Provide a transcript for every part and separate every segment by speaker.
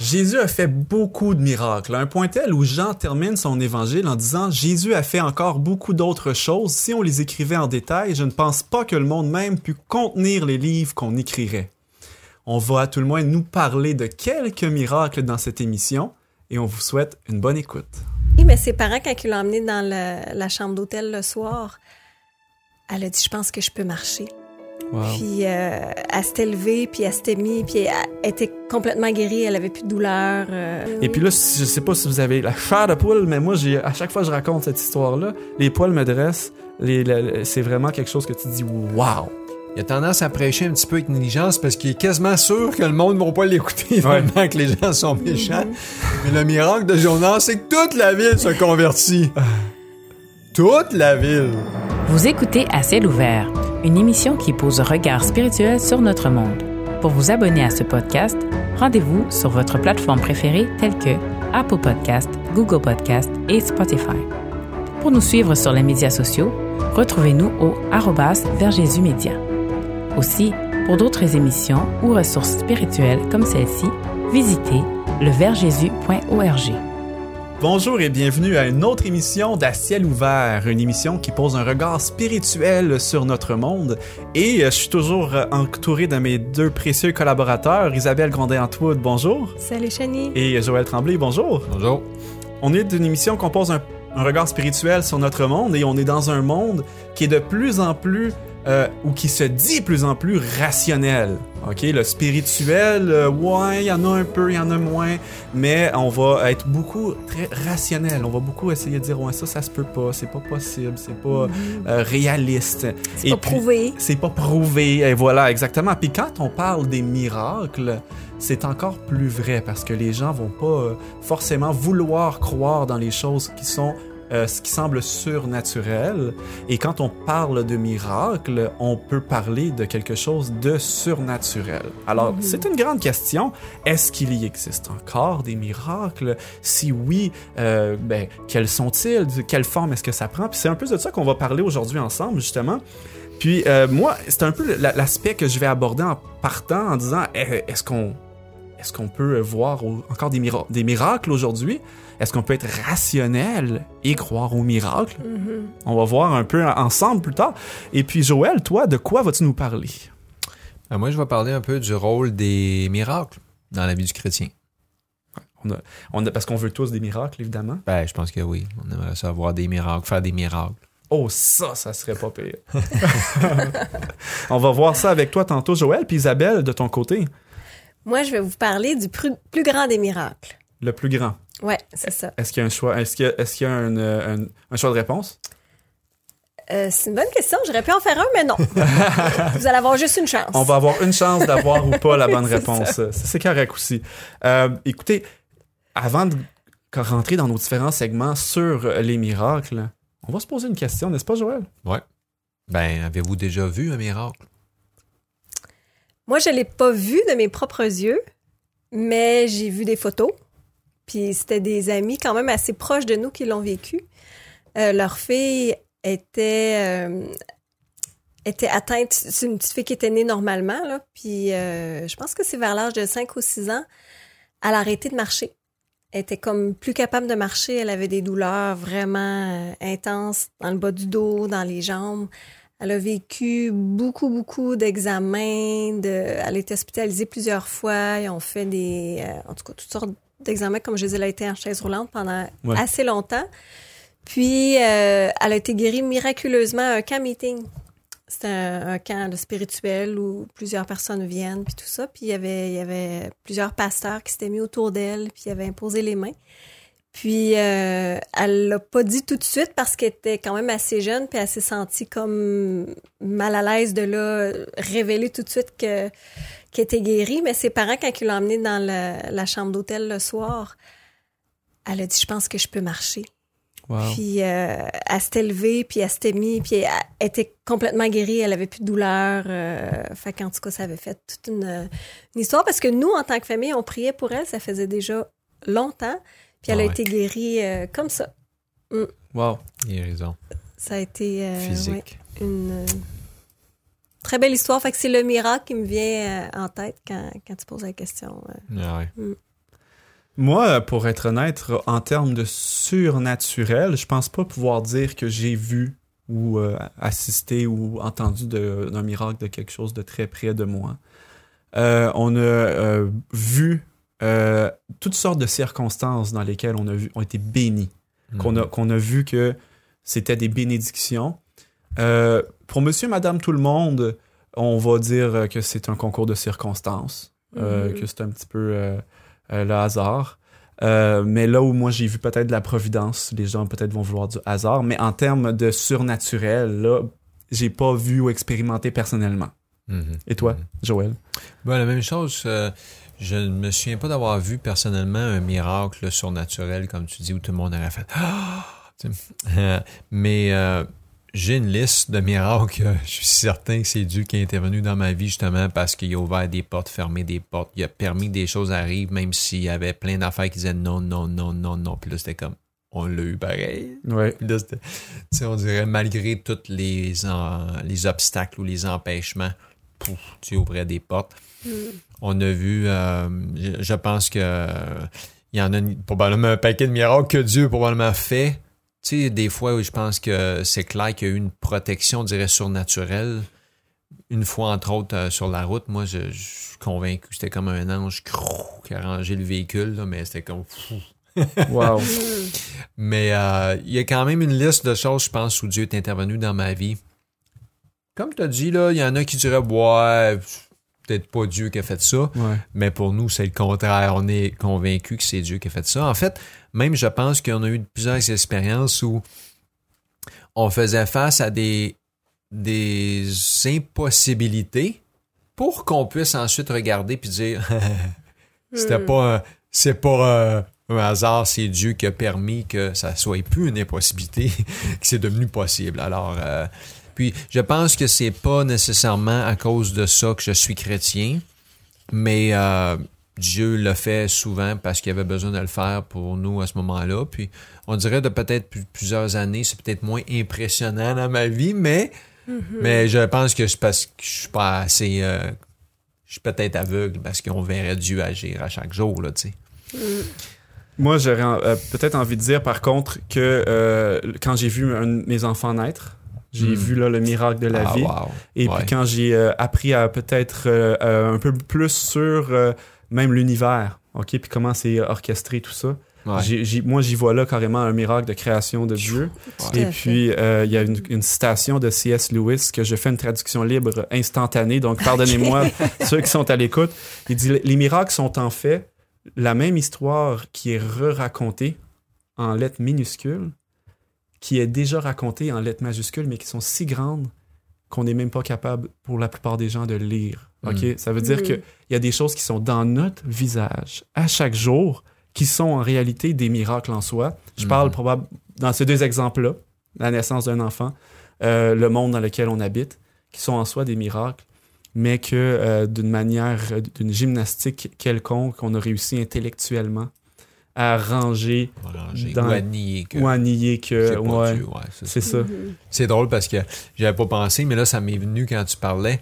Speaker 1: Jésus a fait beaucoup de miracles, à un point tel où Jean termine son évangile en disant Jésus a fait encore beaucoup d'autres choses. Si on les écrivait en détail, je ne pense pas que le monde même pût contenir les livres qu'on écrirait. On va à tout le moins nous parler de quelques miracles dans cette émission et on vous souhaite une bonne écoute.
Speaker 2: Oui, mais ses parents, quand ils l'ont emmené dans la chambre d'hôtel le soir, elle a dit Je pense que je peux marcher.
Speaker 1: Wow.
Speaker 2: Puis euh, elle s'était levée, puis elle s'était mise, puis elle était complètement guérie, elle avait plus de douleur. euh.
Speaker 1: Et puis là, je sais pas si vous avez la chair de poule, mais moi, j'ai, à chaque fois que je raconte cette histoire-là, les poils me dressent. C'est vraiment quelque chose que tu dis, wow!
Speaker 3: Il a tendance à prêcher un petit peu avec négligence parce qu'il est quasiment sûr que le monde ne va pas l'écouter vraiment que les gens sont méchants. Mais le miracle de Jonas, c'est que toute la ville se convertit. toute la ville.
Speaker 4: Vous écoutez À ciel ouvert, une émission qui pose un regard spirituel sur notre monde. Pour vous abonner à ce podcast, rendez-vous sur votre plateforme préférée telle que Apple Podcast, Google Podcast et Spotify. Pour nous suivre sur les médias sociaux, retrouvez-nous au arrobas Média. Aussi, pour d'autres émissions ou ressources spirituelles comme celle-ci, visitez leversjésus.org.
Speaker 1: Bonjour et bienvenue à une autre émission d'À ciel ouvert, une émission qui pose un regard spirituel sur notre monde. Et euh, je suis toujours euh, entouré de mes deux précieux collaborateurs, Isabelle Grondin-Antwood, bonjour,
Speaker 2: Salut, Chani.
Speaker 1: et Joël Tremblay, bonjour.
Speaker 3: Bonjour.
Speaker 1: On est d'une émission qu'on pose un, un regard spirituel sur notre monde et on est dans un monde qui est de plus en plus euh, ou qui se dit plus en plus rationnel. Ok, le spirituel, euh, ouais, il y en a un peu, il y en a moins, mais on va être beaucoup très rationnel. On va beaucoup essayer de dire ouais ça, ça se peut pas, c'est pas possible, c'est pas euh, réaliste.
Speaker 2: C'est pas prouvé.
Speaker 1: C'est pas prouvé, et voilà, exactement. Puis quand on parle des miracles, c'est encore plus vrai parce que les gens vont pas euh, forcément vouloir croire dans les choses qui sont euh, ce qui semble surnaturel. Et quand on parle de miracles, on peut parler de quelque chose de surnaturel. Alors, c'est une grande question. Est-ce qu'il y existe encore des miracles? Si oui, euh, ben, quels sont-ils? De quelle forme est-ce que ça prend? Puis c'est un peu de ça qu'on va parler aujourd'hui ensemble, justement. Puis euh, moi, c'est un peu la- l'aspect que je vais aborder en partant en disant eh, est-ce qu'on est-ce qu'on peut voir encore des, mira- des miracles aujourd'hui? Est-ce qu'on peut être rationnel et croire aux miracles On va voir un peu ensemble plus tard. Et puis Joël, toi, de quoi vas-tu nous parler?
Speaker 3: Euh, moi, je vais parler un peu du rôle des miracles dans la vie du chrétien.
Speaker 1: on a, on a- parce qu'on veut tous des miracles, évidemment.
Speaker 3: Ben, je pense que oui. On aimerait ça avoir des miracles, faire des miracles.
Speaker 1: Oh, ça, ça serait pas pire. on va voir ça avec toi tantôt, Joël, puis Isabelle, de ton côté,
Speaker 2: Moi, je vais vous parler du plus, plus grand des miracles.
Speaker 1: Le plus grand.
Speaker 2: Ouais, c'est ça.
Speaker 1: Est-ce qu'il y a un choix Est-ce qu'il y a, est-ce qu'il y a un, euh, un- un choix de réponse?
Speaker 2: Euh, c'est une bonne question. J'aurais pu en faire un, mais non. vous allez avoir juste une chance.
Speaker 1: On va avoir une chance d'avoir ou pas la bonne
Speaker 2: C'est
Speaker 1: réponse. Ça, C'est correct aussi. Euh, écoutez, avant de rentrer dans nos différents segments sur les miracles, on va se poser une question, n'est-ce pas, Joël?
Speaker 3: Ben, avez-vous déjà vu un miracle?
Speaker 2: Moi, je l'ai pas vu de mes propres yeux, mais j'ai vu des photos. Puis c'était des amis quand même assez proches de nous qui l'ont vécu. Euh, leur fille était, euh, était atteinte, c'est une petite fille qui était née normalement, puis euh, je pense que c'est vers l'âge de 5 ou 6 ans, elle a arrêté de marcher. Elle était comme plus capable de marcher, elle avait des douleurs vraiment intenses dans le bas du dos, dans les jambes. Elle a vécu beaucoup, beaucoup d'examens. De... Elle a été hospitalisée plusieurs fois. Ils ont fait des, en tout cas, toutes sortes d'examens. Comme je disais, elle a été en chaise roulante pendant
Speaker 1: Ouais.
Speaker 2: assez longtemps. Puis, euh, elle a été guérie miraculeusement à un camp meeting. C'est un, un camp de spirituel où plusieurs personnes viennent, puis tout ça. Puis, il y avait, il y avait plusieurs pasteurs qui s'étaient mis autour d'elle, puis ils avaient imposé les mains. Puis, euh, elle l'a pas dit tout de suite parce qu'elle était quand même assez jeune, puis elle s'est sentie comme mal à l'aise de là révéler tout de suite que qu'elle était guérie. Mais ses parents, quand ils l'ont emmenée dans la, la chambre d'hôtel le soir, elle a dit, je pense que je peux marcher.
Speaker 1: Wow.
Speaker 2: Puis euh, elle s'était levée, puis elle s'était mise, puis elle était complètement guérie, elle avait plus de douleur. Euh, fait qu'en tout cas, ça avait fait toute une, une histoire parce que nous, en tant que famille, on priait pour elle, ça faisait déjà longtemps, puis elle
Speaker 3: Ah
Speaker 2: a
Speaker 3: ouais.
Speaker 2: été guérie euh, comme ça.
Speaker 1: Wow.
Speaker 3: Guérison
Speaker 2: Ça a été euh, ouais,
Speaker 3: physique.
Speaker 2: une très belle histoire. Fait que c'est le miracle qui me vient euh, en tête quand, quand tu poses la question. euh.
Speaker 3: Ah ouais.
Speaker 1: Moi, pour être honnête, en termes de surnaturel, je pense pas pouvoir dire que j'ai vu ou euh, assisté ou entendu d'un miracle de quelque chose de très près de moi. Euh, on a euh, vu euh, toutes sortes de circonstances dans lesquelles on a vu, ont été bénis, qu'on a, qu'on a vu que c'était des bénédictions. Euh, pour monsieur, madame, tout le monde, on va dire que c'est un concours de circonstances, euh,
Speaker 2: Mhm.
Speaker 1: que c'est un petit peu euh, euh, le hasard. Euh, mais là où moi j'ai vu peut-être de la providence, les gens peut-être vont vouloir du hasard, mais en termes de surnaturel, là, j'ai pas vu ou expérimenté personnellement.
Speaker 3: Mhm.
Speaker 1: Et toi,
Speaker 3: Mhm.
Speaker 1: Joël?
Speaker 3: Ben, la même chose. euh, je ne me souviens pas d'avoir vu personnellement un miracle surnaturel, comme tu dis, où tout le monde aurait fait Ah! Euh, Mais euh, j'ai une liste de miracles. Je suis certain que c'est Dieu qui est intervenu dans ma vie justement parce qu'il a ouvert des portes, fermé des portes. Il a permis que des choses arrivent, même s'il y avait plein d'affaires qui disaient non, non, non, non, non. Puis là, c'était comme on l'a eu pareil.
Speaker 1: Ouais.
Speaker 3: Puis là, c'était- tu sais, on dirait malgré tous les, en- les obstacles ou les empêchements, pouf, tu ouvrais des portes. On a vu, euh, je, je pense que euh, il y en a une- probablement un paquet de miracles que Dieu a probablement fait. Tu sais, des fois où je pense que c'est clair qu'il y a eu une protection, on dirait, surnaturelle. Une fois, entre autres, euh, sur la route, moi, je, je suis convaincu que c'était comme un ange crou, qui a rangé le véhicule, là, mais c'était comme fou.
Speaker 1: Wow.
Speaker 3: Mais euh, il y a quand même une liste de choses, je pense, où Dieu est intervenu dans ma vie. Comme tu as dit, là, il y en a qui diraient, ouais, peut-être pas Dieu qui a fait ça.
Speaker 1: ouais.
Speaker 3: Mais pour nous, c'est le contraire. On est convaincu que c'est Dieu qui a fait ça. En fait, même je pense qu'on a eu plusieurs expériences où on faisait face à des, des impossibilités pour qu'on puisse ensuite regarder puis dire c'était pas un- c'est pas euh, un hasard, c'est Dieu qui a permis que ça soit plus une impossibilité, que c'est devenu possible. Alors, euh, puis je pense que c'est pas nécessairement à cause de ça que je suis chrétien, mais euh, Dieu le fait souvent parce qu'il avait besoin de le faire pour nous à ce moment-là. Puis on dirait de peut-être plus- plusieurs années, c'est peut-être moins impressionnant dans ma vie, mais mais je pense que c'est parce que je suis pas assez euh, je suis peut-être aveugle parce qu'on verrait Dieu agir à chaque jour là, tu sais.
Speaker 1: Moi, j'aurais euh, peut-être envie de dire, par contre, que euh, quand j'ai vu un de mes enfants naître, j'ai
Speaker 3: Mm.
Speaker 1: vu là, le miracle de la
Speaker 3: Ah,
Speaker 1: vie.
Speaker 3: wow.
Speaker 1: Et
Speaker 3: Ouais.
Speaker 1: puis quand j'ai euh, appris à peut-être euh, euh, un peu plus sur euh, même l'univers, ok, puis comment c'est orchestré tout ça.
Speaker 3: Ouais.
Speaker 1: Moi, j'y vois là carrément un miracle de création de Dieu. Et puis, euh, il y a une, une citation de C.S. Lewis que je fais une traduction libre instantanée, donc pardonnez-moi ceux qui sont à l'écoute. Il dit Les miracles sont en fait la même histoire qui est re-racontée en lettres minuscules, qui est déjà racontée en lettres majuscules, mais qui sont si grandes qu'on n'est même pas capable, pour la plupart des gens, de lire. OK?
Speaker 3: Mm.
Speaker 1: Ça veut dire
Speaker 2: Mm.
Speaker 1: qu'il y a des choses qui sont dans notre visage à chaque jour qui sont en réalité des miracles en soi. Je
Speaker 3: Mhm.
Speaker 1: parle probablement dans ces deux exemples-là, la naissance d'un enfant, euh, le monde dans lequel on habite, qui sont en soi des miracles, mais que euh, d'une manière, euh, d'une gymnastique quelconque, on a réussi intellectuellement à ranger
Speaker 3: Ranger
Speaker 1: dans-
Speaker 3: ou à nier que
Speaker 1: ou à nier que.
Speaker 3: c'est
Speaker 1: ouais,
Speaker 3: ouais, ça.
Speaker 1: ça.
Speaker 2: Mhm.
Speaker 3: C'est drôle parce que j'avais pas pensé, mais là, ça m'est venu quand tu parlais.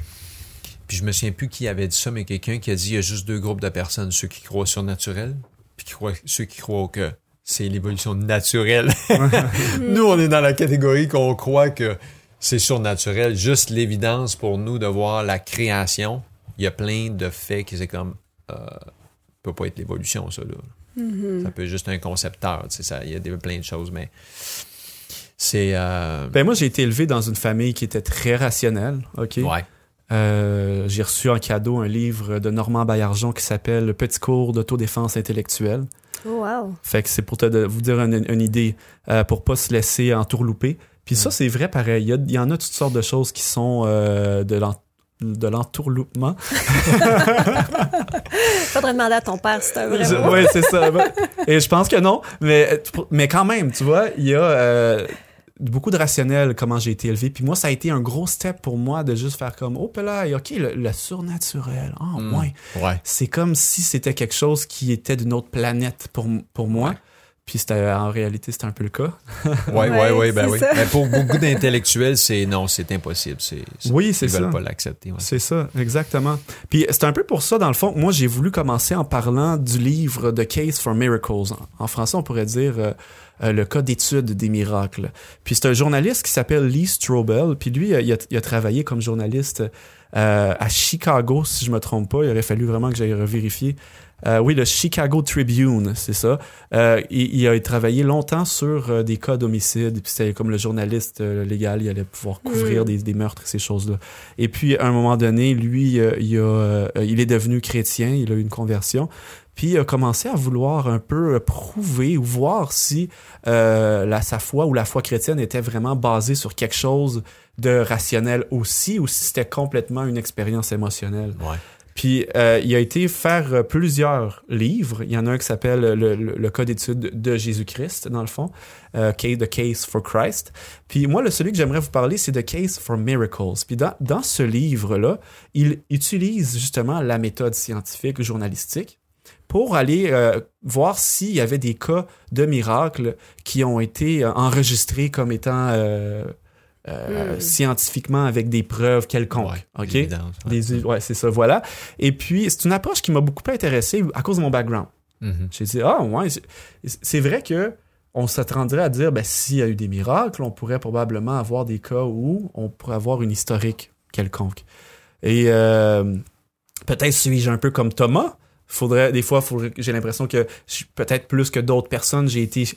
Speaker 3: Puis je me souviens plus qui avait dit ça, mais quelqu'un qui a dit il y a juste deux groupes de personnes, ceux qui croient au surnaturel, puis qui croient, ceux qui croient que c'est l'évolution naturelle. nous, on est dans la catégorie qu'on croit que c'est surnaturel. Juste l'évidence pour nous de voir la création. Il y a plein de faits qui c'est comme euh, peut pas être l'évolution, ça là.
Speaker 2: Mhm.
Speaker 3: Ça peut être juste un concepteur, tu sais, ça, il y a des, plein de choses, mais c'est euh,
Speaker 1: Ben moi, j'ai été élevé dans une famille qui était très rationnelle. OK?
Speaker 3: ouais.
Speaker 1: Euh, j'ai reçu en cadeau un livre de Normand Baillargeon qui s'appelle Le petit cours d'autodéfense intellectuelle.
Speaker 2: Oh, wow.
Speaker 1: Fait que c'est pour te vous dire une, une idée, euh, pour pas se laisser entourlouper. Puis ça, c'est vrai pareil. Il y, en a toutes sortes de choses qui sont euh, de de l'entourloupement.
Speaker 2: Faudrait demander à ton père si c'est un vrai mot.
Speaker 1: Oui, c'est ça. Et je pense que non. Mais, mais quand même, tu vois, il y a euh, beaucoup de rationnel comment j'ai été élevé. Puis moi, ça a été un gros step pour moi de juste faire comme, oh, là, OK, le, le surnaturel. Ah, ouais.
Speaker 3: Ouais.
Speaker 1: C'est comme si c'était quelque chose qui était d'une autre planète pour, pour moi. Puis c'était, en réalité, c'était un peu le cas.
Speaker 3: Ouais, ouais, ouais, ben oui.
Speaker 2: ça.
Speaker 3: Mais pour beaucoup d'intellectuels, c'est non, c'est impossible. C'est, c'est-
Speaker 1: Oui, c'est
Speaker 3: ils veulent
Speaker 1: ça.
Speaker 3: pas l'accepter. ouais.
Speaker 1: C'est ça, exactement. Puis c'est un peu pour ça, dans le fond, que moi j'ai voulu commencer en parlant du livre The Case for Miracles. En- En français, on pourrait dire euh, euh, le cas d'étude des miracles. Puis c'est un journaliste qui s'appelle Lee Strobel. Puis lui, euh, il a, il a travaillé comme journaliste euh, à Chicago, si je me trompe pas. Il aurait fallu vraiment que j'aille revérifier. Euh, oui, le Chicago Tribune, c'est ça. Euh, il, il a travaillé longtemps sur euh, des cas d'homicide. Puis c'était comme le journaliste euh, légal, il allait pouvoir couvrir
Speaker 2: Mm.
Speaker 1: des, des meurtres et ces choses-là. Et puis, à un moment donné, lui, euh, il, a, il est devenu chrétien, il a eu une conversion, puis il a commencé à vouloir un peu prouver ou voir si euh, la, sa foi ou la foi chrétienne était vraiment basée sur quelque chose de rationnel aussi, ou si c'était complètement une expérience émotionnelle.
Speaker 3: Ouais.
Speaker 1: Puis euh, il a été faire euh, plusieurs livres. Il y en a un qui s'appelle le, le, le Code d'étude de Jésus-Christ, dans le fond, euh, The Case for Christ. Puis moi, le celui que j'aimerais vous parler, c'est The Case for Miracles. Puis dans, dans ce livre-là, il utilise justement la méthode scientifique journalistique pour aller euh, voir s'il y avait des cas de miracles qui ont été euh, enregistrés comme étant euh, euh,
Speaker 2: Mm.
Speaker 1: scientifiquement avec des preuves quelconques.
Speaker 3: Ouais,
Speaker 1: OK?
Speaker 3: ouais.
Speaker 1: C'est ça, voilà. Et puis, c'est une approche qui m'a beaucoup intéressé à cause de mon background.
Speaker 3: Mhm.
Speaker 1: J'ai dit, ah, ouais, c'est- c'est vrai que on s'attendrait à dire, ben, s'il y a eu des miracles, on pourrait probablement avoir des cas où on pourrait avoir une historique quelconque. Et euh, peut-être suis-je un peu comme Thomas. Faudrait, des fois, j'ai l'impression que je- peut-être plus que d'autres personnes, j'ai été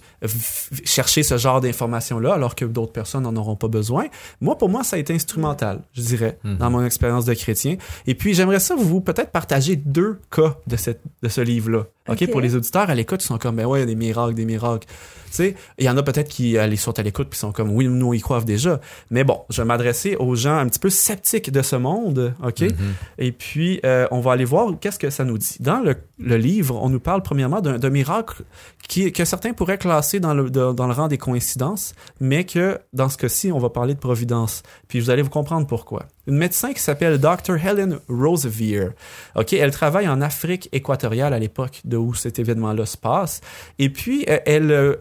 Speaker 1: chercher ce genre d'informations-là, alors que d'autres personnes n'en auront pas besoin. Moi, pour moi, ça a été instrumental, je dirais,
Speaker 3: Mhm.
Speaker 1: dans mon expérience de chrétien. Et puis, j'aimerais ça vous peut-être partager deux cas de, cette, de ce livre-là. OK?
Speaker 2: Ok.
Speaker 1: Pour les auditeurs à l'écoute, ils sont comme, ben ouais, il y a des miracles, des miracles. Tu sais, il y en a peut-être qui euh, les sont à l'écoute puis sont comme, oui, nous, ils croient déjà. Mais bon, je vais m'adresser aux gens un petit peu sceptiques de ce monde. OK?
Speaker 3: Mhm.
Speaker 1: Et puis, euh, on va aller voir qu'est-ce que ça nous dit. Dans le, le livre, on nous parle premièrement d'un miracle qui, que certains pourraient classer dans le, dans, dans le rang des coïncidences, mais que dans ce cas-ci, on va parler de providence. Puis vous allez vous comprendre pourquoi. Une médecin qui s'appelle Dr. Helen Roseveare. OK, elle travaille en Afrique équatoriale à l'époque de où cet événement-là se passe. Et puis, euh, elle, euh,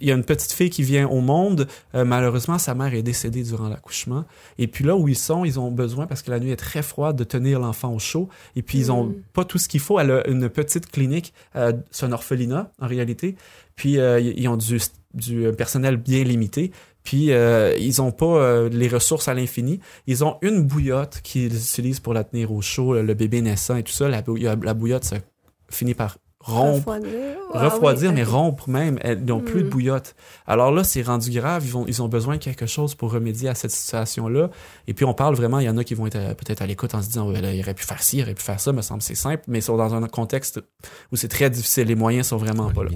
Speaker 1: il y a une petite fille qui vient au monde. Euh, malheureusement, sa mère est décédée durant l'accouchement. Et puis là où ils sont, ils ont besoin, parce que la nuit est très froide, de tenir l'enfant au chaud. Et puis, ils ont
Speaker 2: Mm.
Speaker 1: pas tout ce qu'il faut. Elle a une petite clinique, c'est un orphelinat, en réalité. Puis, ils ont du, du personnel bien limité. Puis, euh, ils ont pas euh, les ressources à l'infini. Ils ont une bouillotte qu'ils utilisent pour la tenir au chaud, le, bébé naissant et tout ça. La, bou- la bouillotte, ça finit par rompre
Speaker 2: Refroidir. Ah
Speaker 1: refroidir,
Speaker 2: oui,
Speaker 1: mais rompre même. Elles n'ont plus de
Speaker 2: Mm.
Speaker 1: bouillotte. Alors là, c'est rendu grave. Ils, vont, ils ont besoin de quelque chose pour remédier à cette situation-là. Et puis, on parle vraiment, il y en a qui vont être euh, peut-être à l'écoute en se disant, ouais, là, il aurait pu faire ci, il aurait pu faire ça, me semble c'est simple, mais ils sont dans un contexte où c'est très difficile. Les moyens sont vraiment pas là.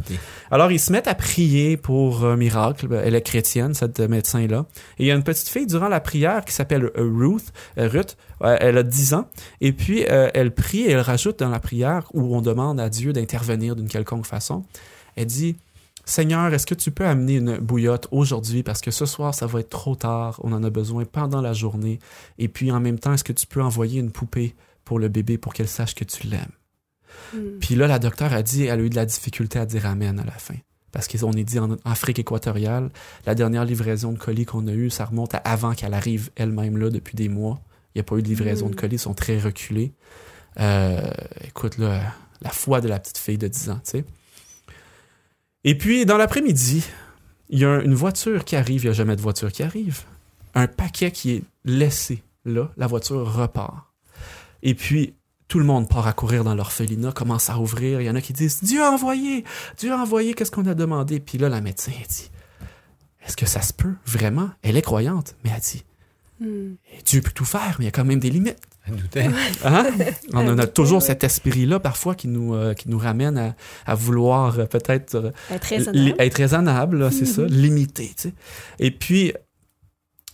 Speaker 1: Alors, ils se mettent à prier pour un miracle. Ben, Elle est chrétienne, cette euh, médecin-là. Et il y a une petite fille durant la prière qui s'appelle euh, Ruth. euh, Ruth. Euh, Elle a 10 ans. Et puis, euh, elle prie et elle rajoute dans la prière où on demande à Dieu d'intervenir d'une quelconque façon. Elle dit, Seigneur, est-ce que tu peux amener une bouillotte aujourd'hui? Parce que ce soir, ça va être trop tard. On en a besoin pendant la journée. Et puis, en même temps, est-ce que tu peux envoyer une poupée pour le bébé pour qu'elle sache que tu l'aimes?
Speaker 2: Mm.
Speaker 1: Puis là, la docteur a dit, elle a eu de la difficulté à dire Amen à la fin. Parce qu'on est dit en Afrique équatoriale, la dernière livraison de colis qu'on a eue, ça remonte à avant qu'elle arrive elle-même là depuis des mois. Il n'y a pas eu de livraison
Speaker 2: Mm.
Speaker 1: de colis, ils sont très reculés. Euh, écoute, là, la foi de la petite fille de 10 ans, tu sais. Et puis, dans l'après-midi, il y a un- une voiture qui arrive, il n'y a jamais de voiture qui arrive. Un paquet qui est laissé là, la voiture repart. Et puis, tout le monde part à courir dans l'orphelinat, commence à ouvrir. Il y en a qui disent Dieu a envoyé, Dieu a envoyé, qu'est-ce qu'on a demandé? Puis là, la médecin elle dit Est-ce que ça se peut vraiment? Elle est croyante, mais elle dit
Speaker 2: Mm.
Speaker 1: Dieu peut tout faire, mais il y a quand même des limites. Hein? On en a toujours cet esprit-là parfois qui nous, euh, qui nous ramène à, à vouloir euh, peut-être euh,
Speaker 2: Être raisonnable.
Speaker 1: être raisonnable, là, c'est ça,
Speaker 2: Mhm.
Speaker 1: limité. tu sais. Et puis,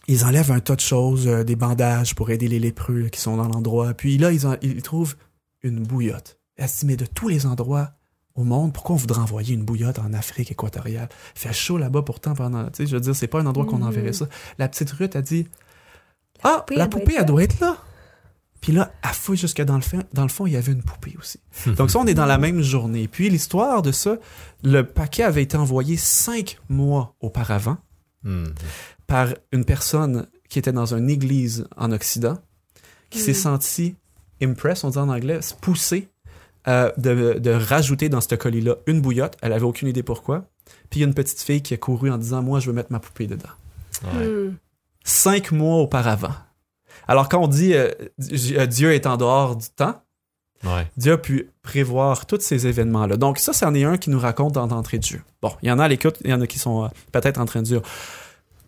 Speaker 1: ils enlèvent un tas de choses, euh, des bandages pour aider les lépreux là, qui sont dans l'endroit. Puis là, ils, en- ils trouvent une bouillotte. Elle se dit, mais de tous les endroits au monde, pourquoi on voudrait envoyer une bouillotte en Afrique équatoriale? Il fait chaud là-bas pourtant pendant... Tu sais, je veux dire, c'est pas un endroit qu'on
Speaker 2: Mhm.
Speaker 1: enverrait ça. La petite Ruth a dit, ah,
Speaker 2: poupée,
Speaker 1: la
Speaker 2: elle doit
Speaker 1: poupée, elle
Speaker 2: là.
Speaker 1: doit être là. Puis là, à fouille jusque dans le, fond, dans le fond, il y avait une poupée aussi. Donc ça, on est dans la même journée. Puis l'histoire de ça, le paquet avait été envoyé cinq mois auparavant
Speaker 3: Hmm.
Speaker 1: par une personne qui était dans une église en Occident, qui s'est sentie impress, on dit en anglais, poussée euh, de, de rajouter dans ce colis-là une bouillotte. Elle avait aucune idée pourquoi. Puis il y a une petite fille qui a couru en disant Moi, je veux mettre ma poupée dedans.
Speaker 3: Ouais.
Speaker 2: Hmm.
Speaker 1: Cinq mois auparavant. Alors, quand on dit euh, euh, Dieu est en dehors du temps,
Speaker 3: Ouais.
Speaker 1: Dieu a pu prévoir tous ces événements-là. Donc, ça, c'en est un qui nous raconte dans d'entrée de jeu. Bon, il y en a à l'écoute, il y en a qui sont euh, peut-être en train de dire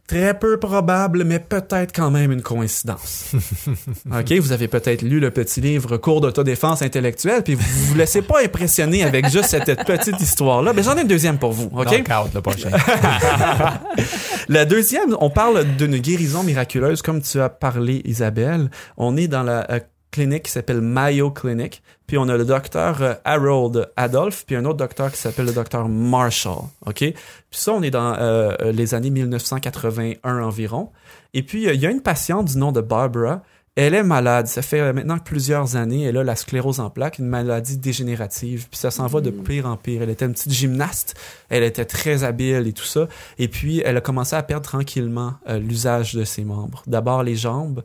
Speaker 1: très peu probable, mais peut-être quand même une coïncidence. OK, vous avez peut-être lu le petit livre Cours d'autodéfense intellectuelle, puis vous vous laissez pas impressionner avec juste cette petite histoire-là. Mais j'en ai une deuxième pour vous, OK?
Speaker 3: Knockout, le prochain.
Speaker 1: La deuxième, on parle d'une guérison miraculeuse, comme tu as parlé, Isabelle. On est dans la euh, clinique qui s'appelle Mayo Clinic, puis on a le docteur euh, Harold Adolph, puis un autre docteur qui s'appelle le docteur Marshall, ok? Puis ça, on est dans euh, les années 1981 environ. Et puis, euh, il y a une patiente du nom de Barbara. Elle est malade. Ça fait maintenant plusieurs années. Elle a la sclérose en plaques, une maladie dégénérative. Puis ça s'en va de pire en pire. Elle était une petite gymnaste. Elle était très habile et tout ça. Et puis, elle a commencé à perdre tranquillement euh, l'usage de ses membres. D'abord les jambes.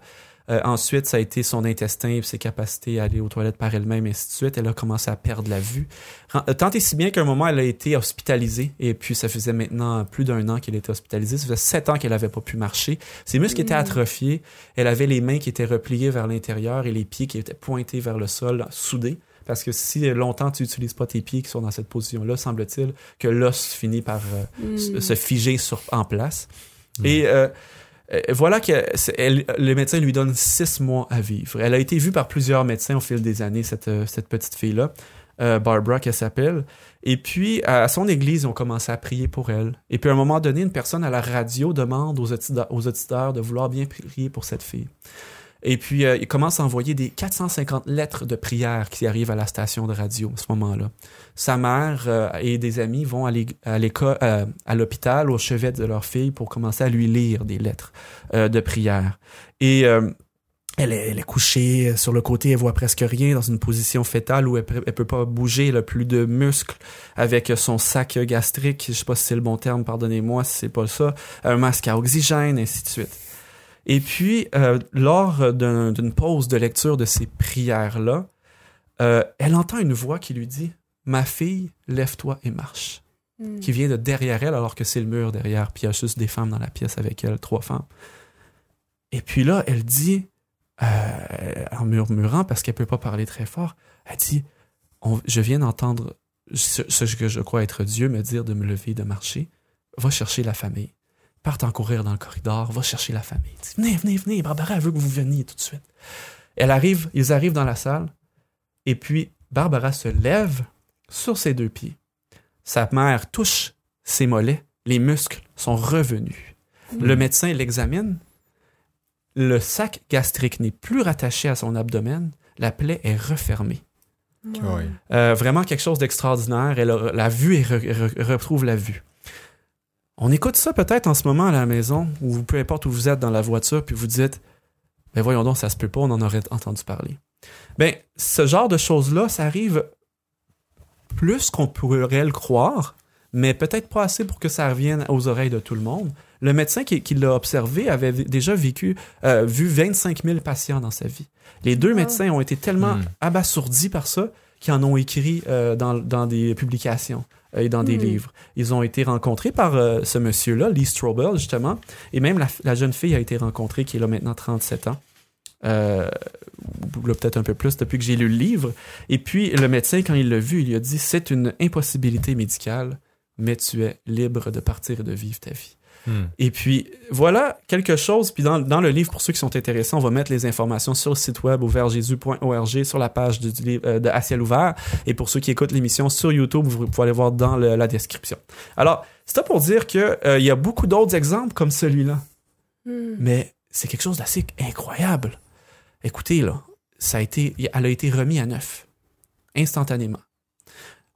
Speaker 1: Euh, ensuite, ça a été son intestin et ses capacités à aller aux toilettes par elle-même, et ainsi de suite. Elle a commencé à perdre la vue. Euh, Tant et si bien qu'à un moment, elle a été hospitalisée. Et puis, ça faisait maintenant plus d'un an qu'elle était hospitalisée. Ça faisait sept ans qu'elle n'avait pas pu marcher. Ses muscles étaient atrophiés. Elle avait les mains qui étaient repliées vers l'intérieur et les pieds qui étaient pointés vers le sol, soudés. Parce que si longtemps tu n'utilises pas tes pieds qui sont dans cette position-là, semble-t-il que l'os finit par euh, se- se figer sur, en place. Et euh, euh, voilà que c'est- elle- le médecin lui donne six mois à vivre. Elle a été vue par plusieurs médecins au fil des années, cette, euh, cette petite fille-là, euh, Barbara qu'elle s'appelle. Et puis, à son église, ils ont commencé à prier pour elle. Et puis, à un moment donné, une personne à la radio demande aux auditeurs de vouloir bien prier pour cette fille. Et puis, euh, il commence à envoyer des 450 lettres de prière qui arrivent à la station de radio à ce moment-là. Sa mère euh, et des amis vont à l'école, euh, à l'hôpital, au chevet de leur fille pour commencer à lui lire des lettres euh, de prière. Et euh, elle, est, elle est couchée sur le côté, elle voit presque rien dans une position fétale où elle, elle peut pas bouger, elle a plus de muscles avec son sac gastrique, je sais pas si c'est le bon terme, pardonnez-moi si c'est pas ça, un masque à oxygène, ainsi de suite. Et puis, euh, lors d'un- d'une pause de lecture de ces prières-là, euh, elle entend une voix qui lui dit Ma fille, lève-toi et marche.
Speaker 2: Hmm.
Speaker 1: Qui vient de derrière elle, alors que c'est le mur derrière, puis il y a juste des femmes dans la pièce avec elle, trois femmes. Et puis là, elle dit, euh, en murmurant, parce qu'elle peut pas parler très fort, elle dit On- Je viens d'entendre ce, ce que je crois être Dieu me dire de me lever, de marcher. Va chercher la famille. Parte en courir dans le corridor, va chercher la famille. Dis, venez, venez, venez, Barbara elle veut que vous veniez tout de suite. Elle arrive, ils arrivent dans la salle, et puis Barbara se lève sur ses deux pieds. Sa mère touche ses mollets, les muscles sont revenus. Le médecin l'examine. Le sac gastrique n'est plus rattaché à son abdomen, la plaie est refermée. Euh, vraiment quelque chose d'extraordinaire. Elle a- la vue et re- re- retrouve la vue. On écoute ça peut-être en ce moment à la maison, ou peu importe où vous êtes dans la voiture, puis vous dites, ben voyons donc, ça se peut pas, on en aurait entendu parler. Ben, ce genre de choses-là, ça arrive plus qu'on pourrait le croire, mais peut-être pas assez pour que ça revienne aux oreilles de tout le monde. Le médecin qui, qui l'a observé avait déjà vécu, euh, vu 25 000 patients dans sa vie. Les deux
Speaker 2: Ah.
Speaker 1: médecins ont été tellement
Speaker 3: Hmm.
Speaker 1: abasourdis par ça qu'ils en ont écrit euh, dans, dans des publications et dans des
Speaker 2: Hmm.
Speaker 1: livres. Ils ont été rencontrés par euh, ce monsieur-là, Lee Strobel, justement, et même la, la jeune fille a été rencontrée, qui est là maintenant 37 ans. Euh, peut-être un peu plus depuis que j'ai lu le livre. Et puis, le médecin, quand il l'a vu, il lui a dit C'est une impossibilité médicale, mais tu es libre de partir et de vivre ta vie.
Speaker 3: Hmm.
Speaker 1: Et puis, voilà quelque chose. Puis, dans, dans le livre, pour ceux qui sont intéressés, on va mettre les informations sur le site web ouvertjesus.org, sur la page du, livre euh, de À ciel ouvert. Et pour ceux qui écoutent l'émission sur YouTube, vous pouvez aller voir dans le- la description. Alors, c'est ça pour dire que euh, y a beaucoup d'autres exemples comme celui-là.
Speaker 2: Hmm.
Speaker 1: Mais c'est quelque chose d'assez incroyable. Écoutez, là, ça a été, elle a été remise à neuf, instantanément.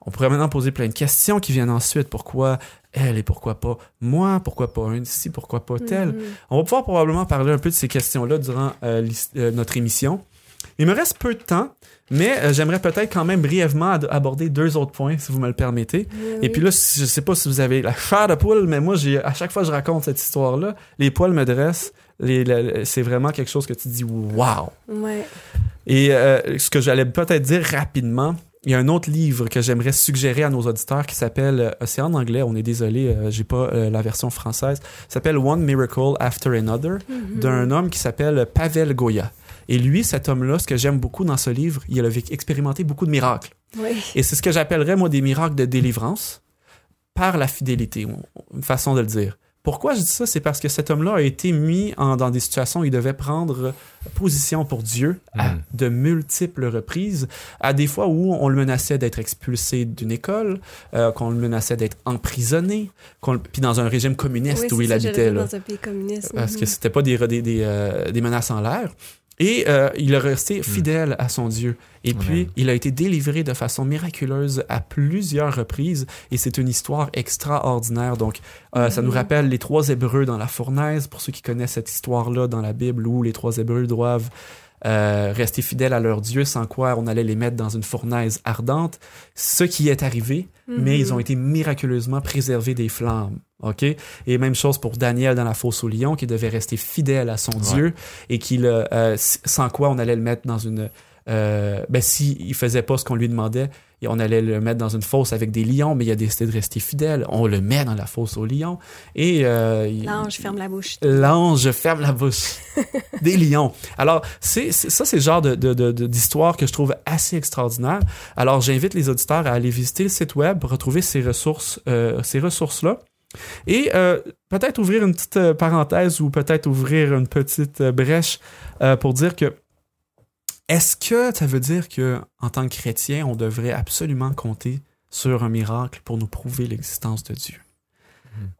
Speaker 1: On pourrait maintenant poser plein de questions qui viennent ensuite. Pourquoi elle et pourquoi pas moi? Pourquoi pas un ici? Pourquoi pas tel?
Speaker 2: Mhm.
Speaker 1: On va pouvoir probablement parler un peu de ces questions-là durant euh, euh, notre émission. Il me reste peu de temps, mais euh, j'aimerais peut-être quand même brièvement aborder deux autres points, si vous me le permettez. Et puis là, si- je sais pas si vous avez la chair de poule, mais moi, j'ai à chaque fois que je raconte cette histoire-là, les poils me dressent. C'est vraiment quelque chose que tu dis wow.
Speaker 2: Ouais.
Speaker 1: Et ce que j'allais peut-être dire rapidement, il y a un autre livre que j'aimerais suggérer à nos auditeurs qui s'appelle, euh, c'est en anglais, on est désolé, euh, j'ai pas euh, la version française, s'appelle One Miracle After Another, d'un homme qui s'appelle Pavel Goya. Et lui, cet homme-là, ce que j'aime beaucoup dans ce livre, il a expérimenté beaucoup de miracles.
Speaker 2: Oui.
Speaker 1: Et c'est ce que j'appellerais, moi, des miracles de délivrance par la fidélité, une façon de le dire. Pourquoi je dis ça? C'est parce que cet homme-là a été mis en- dans des situations où il devait prendre position pour Dieu à
Speaker 3: Mm.
Speaker 1: de multiples reprises, à des fois où on le menaçait d'être expulsé d'une école, euh, qu'on le menaçait d'être emprisonné, puis dans un régime communiste
Speaker 2: Oui,
Speaker 1: où il
Speaker 2: ça,
Speaker 1: habitait. Là
Speaker 2: Dans un pays communiste.
Speaker 1: parce que
Speaker 2: mhm.
Speaker 1: c'était pas des, des, des, euh, des menaces en l'air. Et euh, il est resté fidèle à son Dieu. Et puis, il a été délivré de façon miraculeuse à plusieurs reprises. Et c'est une histoire extraordinaire. Donc, euh, ça nous
Speaker 2: Mhm.
Speaker 1: rappelle les trois Hébreux dans la fournaise, pour ceux qui connaissent cette histoire-là dans la Bible, où les trois Hébreux doivent euh, rester fidèles à leur Dieu, sans quoi on allait les mettre dans une fournaise ardente. Ce qui est arrivé, mais
Speaker 2: Mhm.
Speaker 1: ils ont été miraculeusement préservés des flammes. OK? Et même chose pour Daniel dans la fosse au lion, qui devait rester fidèle à son Dieu et qu'il, euh, euh, sans quoi on allait le mettre dans une. Euh, ben, si il faisait pas ce qu'on lui demandait, et on allait le mettre dans une fosse avec des lions, mais il a décidé de rester fidèle. On le met dans la fosse au lion et euh,
Speaker 2: L'ange ferme la bouche.
Speaker 1: L'ange ferme la bouche des lions. Alors, c'est, ça, c'est le genre de, d'histoire que je trouve assez extraordinaire. Alors, j'invite les auditeurs à aller visiter le site web, retrouver ces ressources, euh, ces ressources-là. Et euh, peut-être ouvrir une petite parenthèse ou peut-être ouvrir une petite brèche pour dire que est-ce que ça veut dire que en tant que chrétien, on devrait absolument compter sur un miracle pour nous prouver l'existence de Dieu?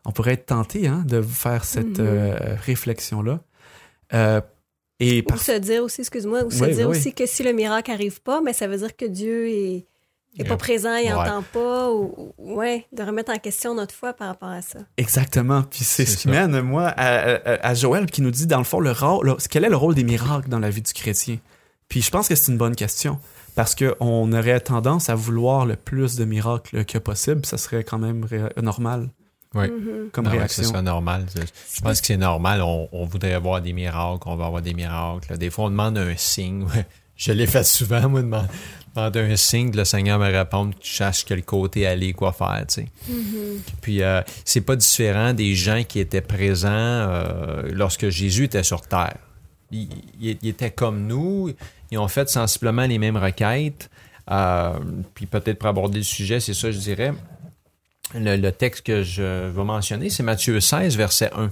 Speaker 1: On pourrait être tenté hein, de faire cette
Speaker 2: Mhm.
Speaker 1: euh, réflexion-là. Euh, et
Speaker 2: Ou se dire aussi, excuse-moi, ou se
Speaker 1: Oui,
Speaker 2: dire
Speaker 1: oui,
Speaker 2: aussi que si le miracle arrive pas, mais ça veut dire que Dieu est, est pas présent, il
Speaker 3: Ouais.
Speaker 2: entend pas, ou, ou- ouais, de remettre en question notre foi par rapport à ça.
Speaker 1: Exactement. Puis c'est ce qui mène, moi, à, à- à Joël qui nous dit, dans le fond, le rôle, le- quel est le rôle des miracles dans la vie du chrétien? Puis je pense que c'est une bonne question. Parce qu'on aurait tendance à vouloir le plus de miracles que possible. Ça serait quand même normal
Speaker 3: Oui.
Speaker 2: Mhm.
Speaker 1: comme
Speaker 3: Ah
Speaker 1: réaction.
Speaker 3: ce serait normal. Je- pense que c'est normal. On, on voudrait avoir des miracles, on va avoir des miracles. Des fois, on demande un signe. Je l'ai fait souvent, moi, demander demander un signe, que le Seigneur me répond, que tu cherches quel côté aller, quoi faire, tu sais. Puis, euh, c'est pas différent des gens qui étaient présents euh, lorsque Jésus était sur terre. Ils, ils- étaient comme nous, ils ont fait sensiblement les mêmes requêtes. Euh, puis peut-être pour aborder le sujet, c'est ça, je dirais. Le, le texte que je vais mentionner, c'est Matthieu 16, verset 1.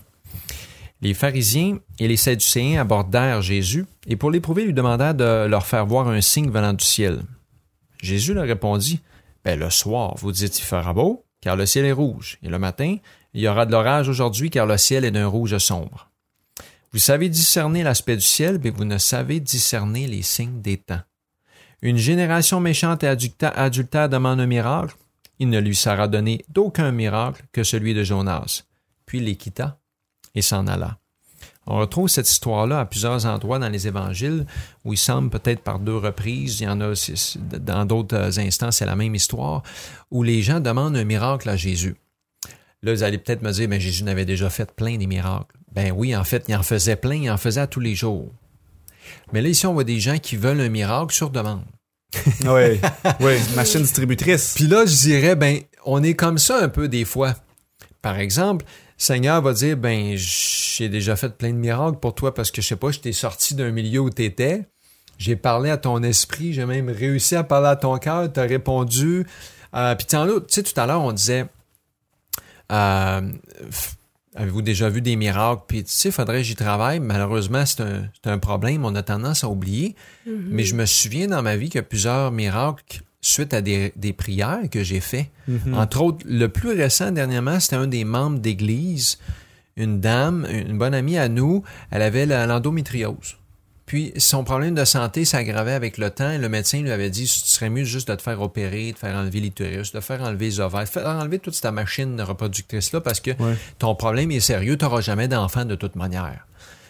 Speaker 3: Les pharisiens et les sadducéens abordèrent Jésus et pour l'éprouver, lui demandèrent de leur faire voir un signe venant du ciel. Jésus leur répondit, ben, le soir, vous dites il fera beau, car le ciel est rouge, et le matin, il y aura de l'orage aujourd'hui, car le ciel est d'un rouge sombre. Vous savez discerner l'aspect du ciel, mais vous ne savez discerner les signes des temps. Une génération méchante et adultère demande un miracle, il ne lui sera donné d'aucun miracle que celui de Jonas. Puis il les quitta et s'en alla. On retrouve cette histoire-là à plusieurs endroits dans les évangiles où il semble peut-être par deux reprises, il y en a dans d'autres instants, c'est la même histoire, où les gens demandent un miracle à Jésus. Là, vous allez peut-être me dire, mais Jésus n'avait déjà fait plein des miracles. Ben oui, en fait, il en faisait plein, il en faisait à tous les jours. Mais là, ici, on voit des gens qui veulent un miracle sur demande.
Speaker 1: Oui, oui, machine distributrice.
Speaker 3: Puis là, je dirais, ben, on est comme ça un peu des fois. Par exemple, Seigneur va dire, ben, j'ai déjà fait plein de miracles pour toi parce que, je sais pas, je t'ai sorti d'un milieu où t'étais. J'ai parlé à ton esprit, j'ai même réussi à parler à ton cœur, t'as répondu. Euh, puis, tu sais, tout à l'heure, on disait, euh, avez-vous déjà vu des miracles? Puis, tu sais, faudrait que j'y travaille. Malheureusement, c'est un, problème. On a tendance à oublier. Mais je me souviens dans ma vie qu'il y a plusieurs miracles suite à des, des prières que j'ai fait.
Speaker 1: Mhm.
Speaker 3: Entre autres, le plus récent dernièrement, c'était un des membres d'église, une dame, une bonne amie à nous, elle avait l'endométriose. Puis son problème de santé s'aggravait avec le temps et le médecin lui avait dit ce serait mieux juste de te faire opérer, de faire enlever l'utérus, de faire enlever les ovaires, de faire enlever toute ta machine reproductrice là parce que
Speaker 1: Ouais.
Speaker 3: ton problème est sérieux, tu n'auras jamais d'enfant de toute manière.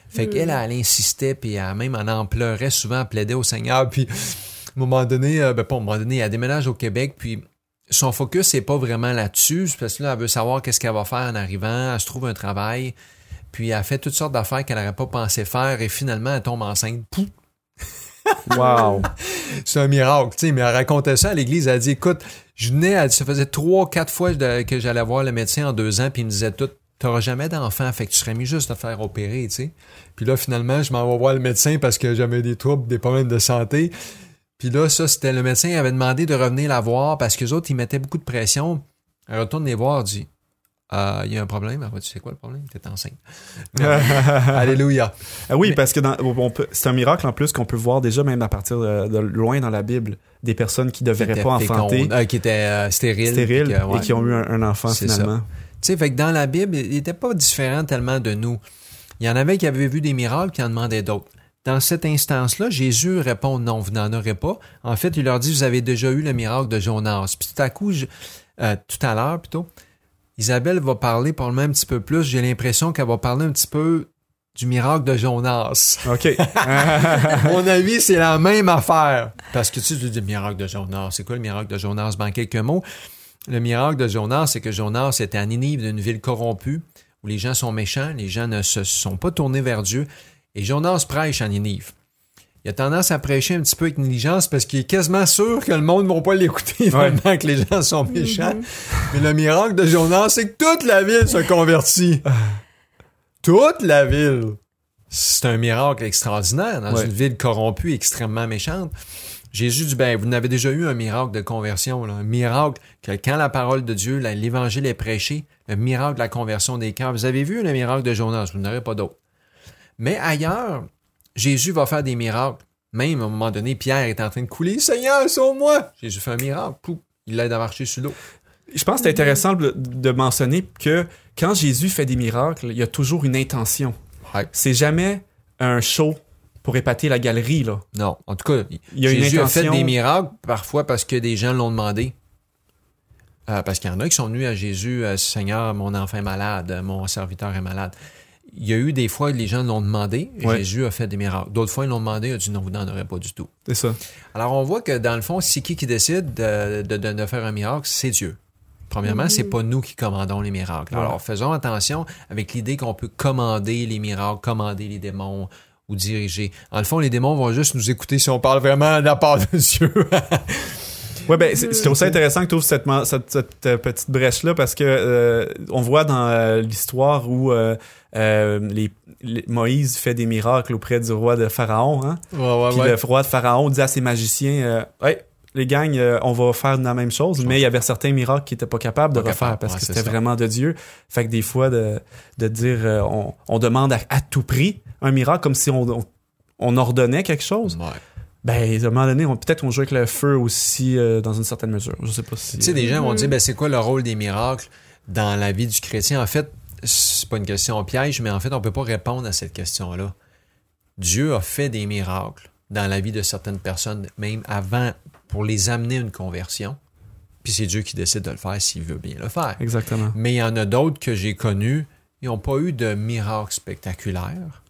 Speaker 3: Fait qu'elle, elle insistait, puis elle même en en pleurait souvent, elle plaidait au Seigneur. Puis, à un moment donné, euh, ben pas à un moment donné, elle déménage au Québec, puis son focus n'est pas vraiment là-dessus, parce que là, elle veut savoir qu'est-ce qu'elle va faire en arrivant, elle se trouve un travail, puis elle fait toutes sortes d'affaires qu'elle n'aurait pas pensé faire, et finalement, elle tombe enceinte. Pouf!
Speaker 1: Wow.
Speaker 3: C'est un miracle, tu sais, mais elle racontait ça à l'église, elle a dit, écoute, je venais, elle, ça faisait trois, quatre fois que j'allais voir le médecin en deux ans, puis il me disait tout, t'auras jamais d'enfant, fait que tu serais mieux juste de te faire opérer, tu sais. Puis là, finalement, je m'en vais voir le médecin parce que j'avais des troubles, des problèmes de santé. Puis là, ça, c'était le médecin avait demandé de revenir la voir parce que les autres, ils mettaient beaucoup de pression. Elle retourne les voir, dit Ah, il y a un problème. Elle va dire, c'est quoi le problème? T'es enceinte. Alléluia.
Speaker 1: Ah oui,
Speaker 3: Mais-
Speaker 1: parce que dans- on peut- c'est un miracle en plus qu'on peut voir déjà même à partir de, de loin dans la Bible des personnes qui ne devraient pas enfanter,
Speaker 3: euh, qui étaient euh, stériles.
Speaker 1: stériles,
Speaker 3: puis que, ouais.
Speaker 1: et qui ont eu un, un enfant finalement.
Speaker 3: Tu sais, fait que dans la Bible, il n'était pas différent tellement de nous. Il y en avait qui avaient vu des miracles qui en demandaient d'autres. Dans cette instance-là, Jésus répond non, vous n'en aurez pas. En fait, il leur dit, vous avez déjà eu le miracle de Jonas. Puis tout à coup, je- euh, tout à l'heure plutôt, Isabelle va parler probablement un petit peu plus. J'ai l'impression qu'elle va parler un petit peu du miracle de Jonas.
Speaker 1: OK.
Speaker 3: Mon avis, c'est la même affaire. Parce que tu dis le miracle de Jonas. C'est quoi le miracle de Jonas? Ben, en quelques mots, le miracle de Jonas, c'est que Jonas était à Ninive, d'une ville corrompue, où les gens sont méchants, les gens ne se sont pas tournés vers Dieu. Et Jonas prêche à Ninive. Il a tendance à prêcher un petit peu avec négligence parce qu'il est quasiment sûr que le monde ne va pas l'écouter
Speaker 1: Ouais.
Speaker 3: vraiment que les gens sont méchants. Mais le miracle de Jonas, c'est que toute la ville se convertit. toute la ville. C'est un miracle extraordinaire dans
Speaker 1: Ouais.
Speaker 3: une ville corrompue, extrêmement méchante. Jésus dit, ben, vous n'avez déjà eu un miracle de conversion, là. un miracle que quand la parole de Dieu, la- l'évangile est prêché, le miracle de la conversion des cœurs. Vous avez vu le miracle de Jonas, vous n'aurez pas d'autre. Mais ailleurs, Jésus va faire des miracles. Même à un moment donné, Pierre est en train de couler, Seigneur, sauve-moi. Jésus fait un miracle, Pouf, il l'aide à marcher sur l'eau.
Speaker 1: Je pense que c'est intéressant de, mentionner que quand Jésus fait des miracles, il y a toujours une intention.
Speaker 3: Ouais.
Speaker 1: C'est jamais un show pour épater la galerie, là.
Speaker 3: Non, en tout cas,
Speaker 1: Il y a une
Speaker 3: Jésus a fait
Speaker 1: intention.
Speaker 3: des miracles parfois parce que des gens l'ont demandé. Euh, parce qu'il y en a qui sont venus à Jésus, euh, Seigneur, mon enfant est malade, mon serviteur est malade. Il y a eu des fois les gens l'ont demandé,
Speaker 1: Ouais.
Speaker 3: Jésus a fait des miracles. D'autres fois, ils l'ont demandé, il a dit non, vous n'en aurez pas du tout.
Speaker 1: C'est ça.
Speaker 3: Alors, on voit que dans le fond, c'est qui qui décide de, de- de- de faire un miracle? C'est Dieu. Premièrement, c'est pas nous qui commandons les miracles.
Speaker 1: Ouais.
Speaker 3: Alors, faisons attention avec l'idée qu'on peut commander les miracles, commander les démons ou diriger. En le fond, les démons vont juste nous écouter si on parle vraiment de la part de Dieu.
Speaker 1: Ouais, ben, c'est- je trouve ça intéressant que tu ouvres cette, cette, cette, euh, petite brèche-là parce que euh, on voit dans euh, l'histoire où euh, euh, les, les- Moïse fait des miracles auprès du roi de Pharaon, hein?
Speaker 3: ouais,
Speaker 1: Puis le roi de Pharaon dit à ses magiciens, euh, ouais, les gangs, euh, on va faire la même chose, mais il y avait certains miracles qui étaient pas capables de
Speaker 3: Pas
Speaker 1: refaire
Speaker 3: capable,
Speaker 1: parce que c'était vraiment de Dieu. Fait que des fois de, de dire, euh, on, on demande à, à tout prix un miracle comme si on, on, on ordonnait quelque chose. Ben, à un moment donné, on- peut-être on joue avec le feu aussi dans une certaine mesure. Je sais pas si.
Speaker 3: Tu sais, des gens vont dire, ben, c'est quoi le rôle des miracles dans la vie du chrétien? En fait, c'est pas une question piège, mais en fait, on peut pas répondre à cette question-là. Dieu a fait des miracles dans la vie de certaines personnes, même avant, pour les amener à une conversion. Puis c'est Dieu qui décide de le faire s'il veut bien le faire.
Speaker 1: Exactement.
Speaker 3: Mais il y en a d'autres que j'ai connus, ils n'ont pas eu de miracles spectaculaires.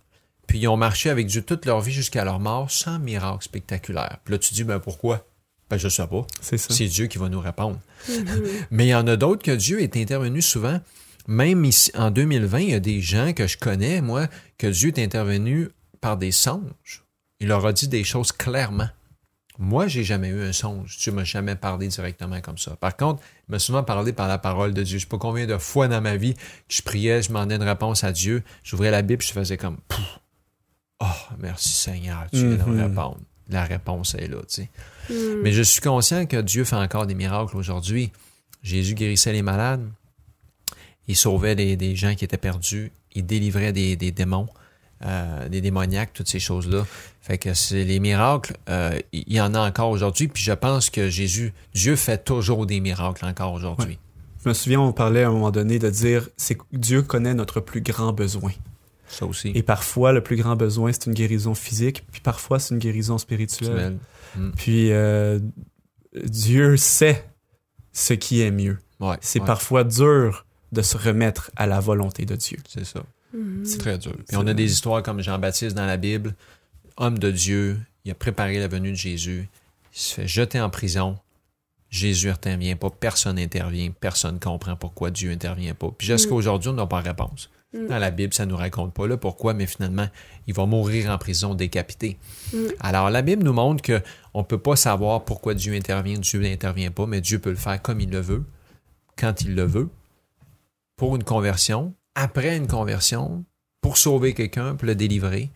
Speaker 3: Puis ils ont marché avec Dieu toute leur vie jusqu'à leur mort sans miracle spectaculaire. Puis là, tu dis, ben pourquoi? Ben je sais pas.
Speaker 1: C'est ça.
Speaker 3: C'est Dieu qui va nous répondre. Mais il y en a d'autres que Dieu est intervenu souvent. Même ici, en 2020, il y a des gens que je connais, moi, que Dieu est intervenu par des songes. Il leur a dit des choses clairement. Moi, j'ai jamais eu un songe. Dieu m'a jamais parlé directement comme ça. Par contre, il m'a souvent parlé par la parole de Dieu. Je sais pas combien de fois dans ma vie que je priais, je demandais une réponse à Dieu. J'ouvrais la Bible, je faisais comme Pouf! Oh, merci Seigneur, tu viens de me
Speaker 1: Mhm.
Speaker 3: répondre. La réponse est là, tu sais.
Speaker 2: Hmm.
Speaker 3: Mais je suis conscient que Dieu fait encore des miracles aujourd'hui. Jésus guérissait les malades. Il sauvait des, des gens qui étaient perdus. Il délivrait des, des démons, euh, des démoniaques, toutes ces choses-là. Fait que c'est les miracles, euh, il y en a encore aujourd'hui. Puis je pense que Jésus, Dieu fait toujours des miracles encore aujourd'hui.
Speaker 1: Je me souviens, on parlait à un moment donné de dire, c'est Dieu connaît notre plus grand besoin.
Speaker 3: Ça aussi.
Speaker 1: Et parfois, le plus grand besoin, c'est une guérison physique, puis parfois, c'est une guérison spirituelle.
Speaker 3: Spirituel.
Speaker 1: Puis euh, Dieu sait ce qui est mieux.
Speaker 3: Ouais,
Speaker 1: C'est
Speaker 3: ouais,
Speaker 1: parfois dur de se remettre à la volonté de Dieu.
Speaker 3: C'est ça. C'est très dur. Puis on a des histoires comme Jean-Baptiste dans la Bible, homme de Dieu, il a préparé la venue de Jésus, il se fait jeter en prison. Jésus n'intervient pas, personne n'intervient, personne ne comprend pourquoi Dieu n'intervient pas. Puis jusqu'à aujourd'hui, on n'a pas de réponse. Dans la Bible, ça ne nous raconte pas là pourquoi, mais finalement, il va mourir en prison décapité. Alors, la Bible nous montre que on peut pas savoir pourquoi Dieu intervient, Dieu n'intervient pas, mais Dieu peut le faire comme il le veut, quand il le veut, pour une conversion, après une conversion, pour sauver quelqu'un, pour le délivrer.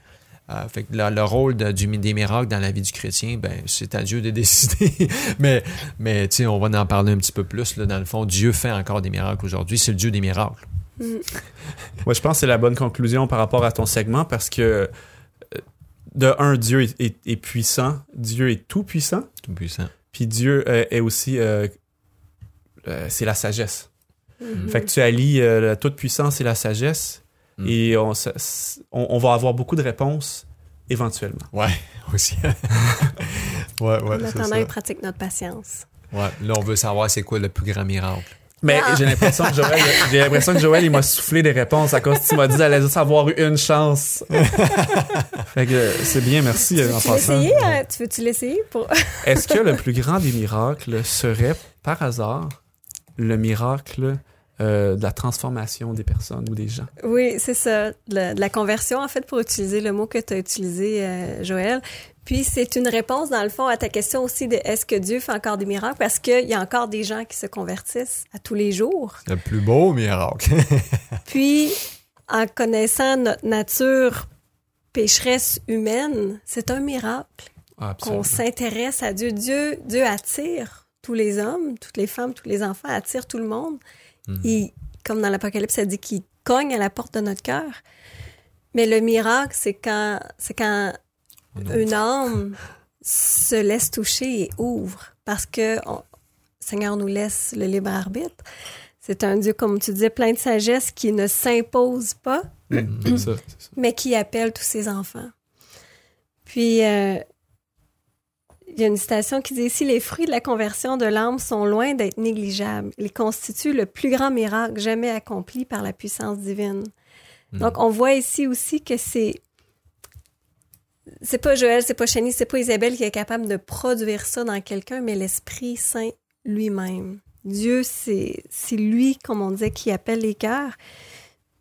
Speaker 3: Euh, fait que le, le rôle de- du, des miracles dans la vie du chrétien, ben, c'est à Dieu de décider. mais, mais tu sais, on va en parler un petit peu plus. Là, dans le fond, Dieu fait encore des miracles aujourd'hui. C'est le Dieu des miracles.
Speaker 1: Moi, je pense que c'est la bonne conclusion par rapport à ton segment parce que, euh, de un, Dieu est, est- est puissant, Dieu est tout puissant,
Speaker 3: Tout puissant.
Speaker 1: puis Dieu euh, est aussi, euh, euh, c'est la sagesse.
Speaker 2: Mhm.
Speaker 1: Fait que tu allies euh, la toute puissance et la sagesse,
Speaker 3: Mm.
Speaker 1: et on, on, on va avoir beaucoup de réponses éventuellement.
Speaker 3: Ouais, aussi. ouais, ouais,
Speaker 2: En
Speaker 3: ça.
Speaker 2: pratique notre patience.
Speaker 3: Ouais, là, on veut savoir c'est quoi le plus grand miracle.
Speaker 1: Mais
Speaker 2: Ah.
Speaker 1: j'ai l'impression que Joël, j'ai l'impression que Joël, il m'a soufflé des réponses à cause que tu m'as dit d'aller juste avoir eu une chance. fait que euh, c'est bien, merci euh, en
Speaker 2: Tu veux
Speaker 1: passant.
Speaker 2: l'essayer? hein? Tu veux-tu l'essayer? Pour...
Speaker 1: Est-ce que le plus grand des miracles serait, par hasard, le miracle euh, de la transformation des personnes ou des gens?
Speaker 2: Oui, c'est ça. De la conversion, en fait, pour utiliser le mot que tu as utilisé, euh, Joël. Puis, c'est une réponse, dans le fond, à ta question aussi de est-ce que Dieu fait encore des miracles? Parce qu'il y a encore des gens qui se convertissent à tous les jours.
Speaker 3: Le plus beau miracle.
Speaker 2: Puis, en connaissant notre nature pécheresse humaine, c'est un miracle
Speaker 1: Ah,
Speaker 2: qu'on s'intéresse à Dieu. Dieu. Dieu attire tous les hommes, toutes les femmes, tous les enfants, attire tout le monde.
Speaker 3: Mhm.
Speaker 2: Il, comme dans l'Apocalypse, ça dit qu'il cogne à la porte de notre cœur. Mais le miracle, c'est quand, c'est quand une âme se laisse toucher et ouvre. Parce que on- le Seigneur nous laisse le libre arbitre. C'est un Dieu, comme tu disais, plein de sagesse qui ne s'impose pas,
Speaker 1: ça, ça.
Speaker 2: mais qui appelle tous ses enfants. Puis, euh, il y a une citation qui dit ici Les fruits de la conversion de l'âme sont loin d'être négligeables. Ils constituent le plus grand miracle jamais accompli par la puissance divine. Donc, on voit ici aussi que c'est. C'est pas Joël, c'est pas Chani, c'est pas Isabelle qui est capable de produire ça dans quelqu'un, mais l'Esprit Saint lui-même. Dieu, c'est c'est lui, comme on disait, qui appelle les cœurs.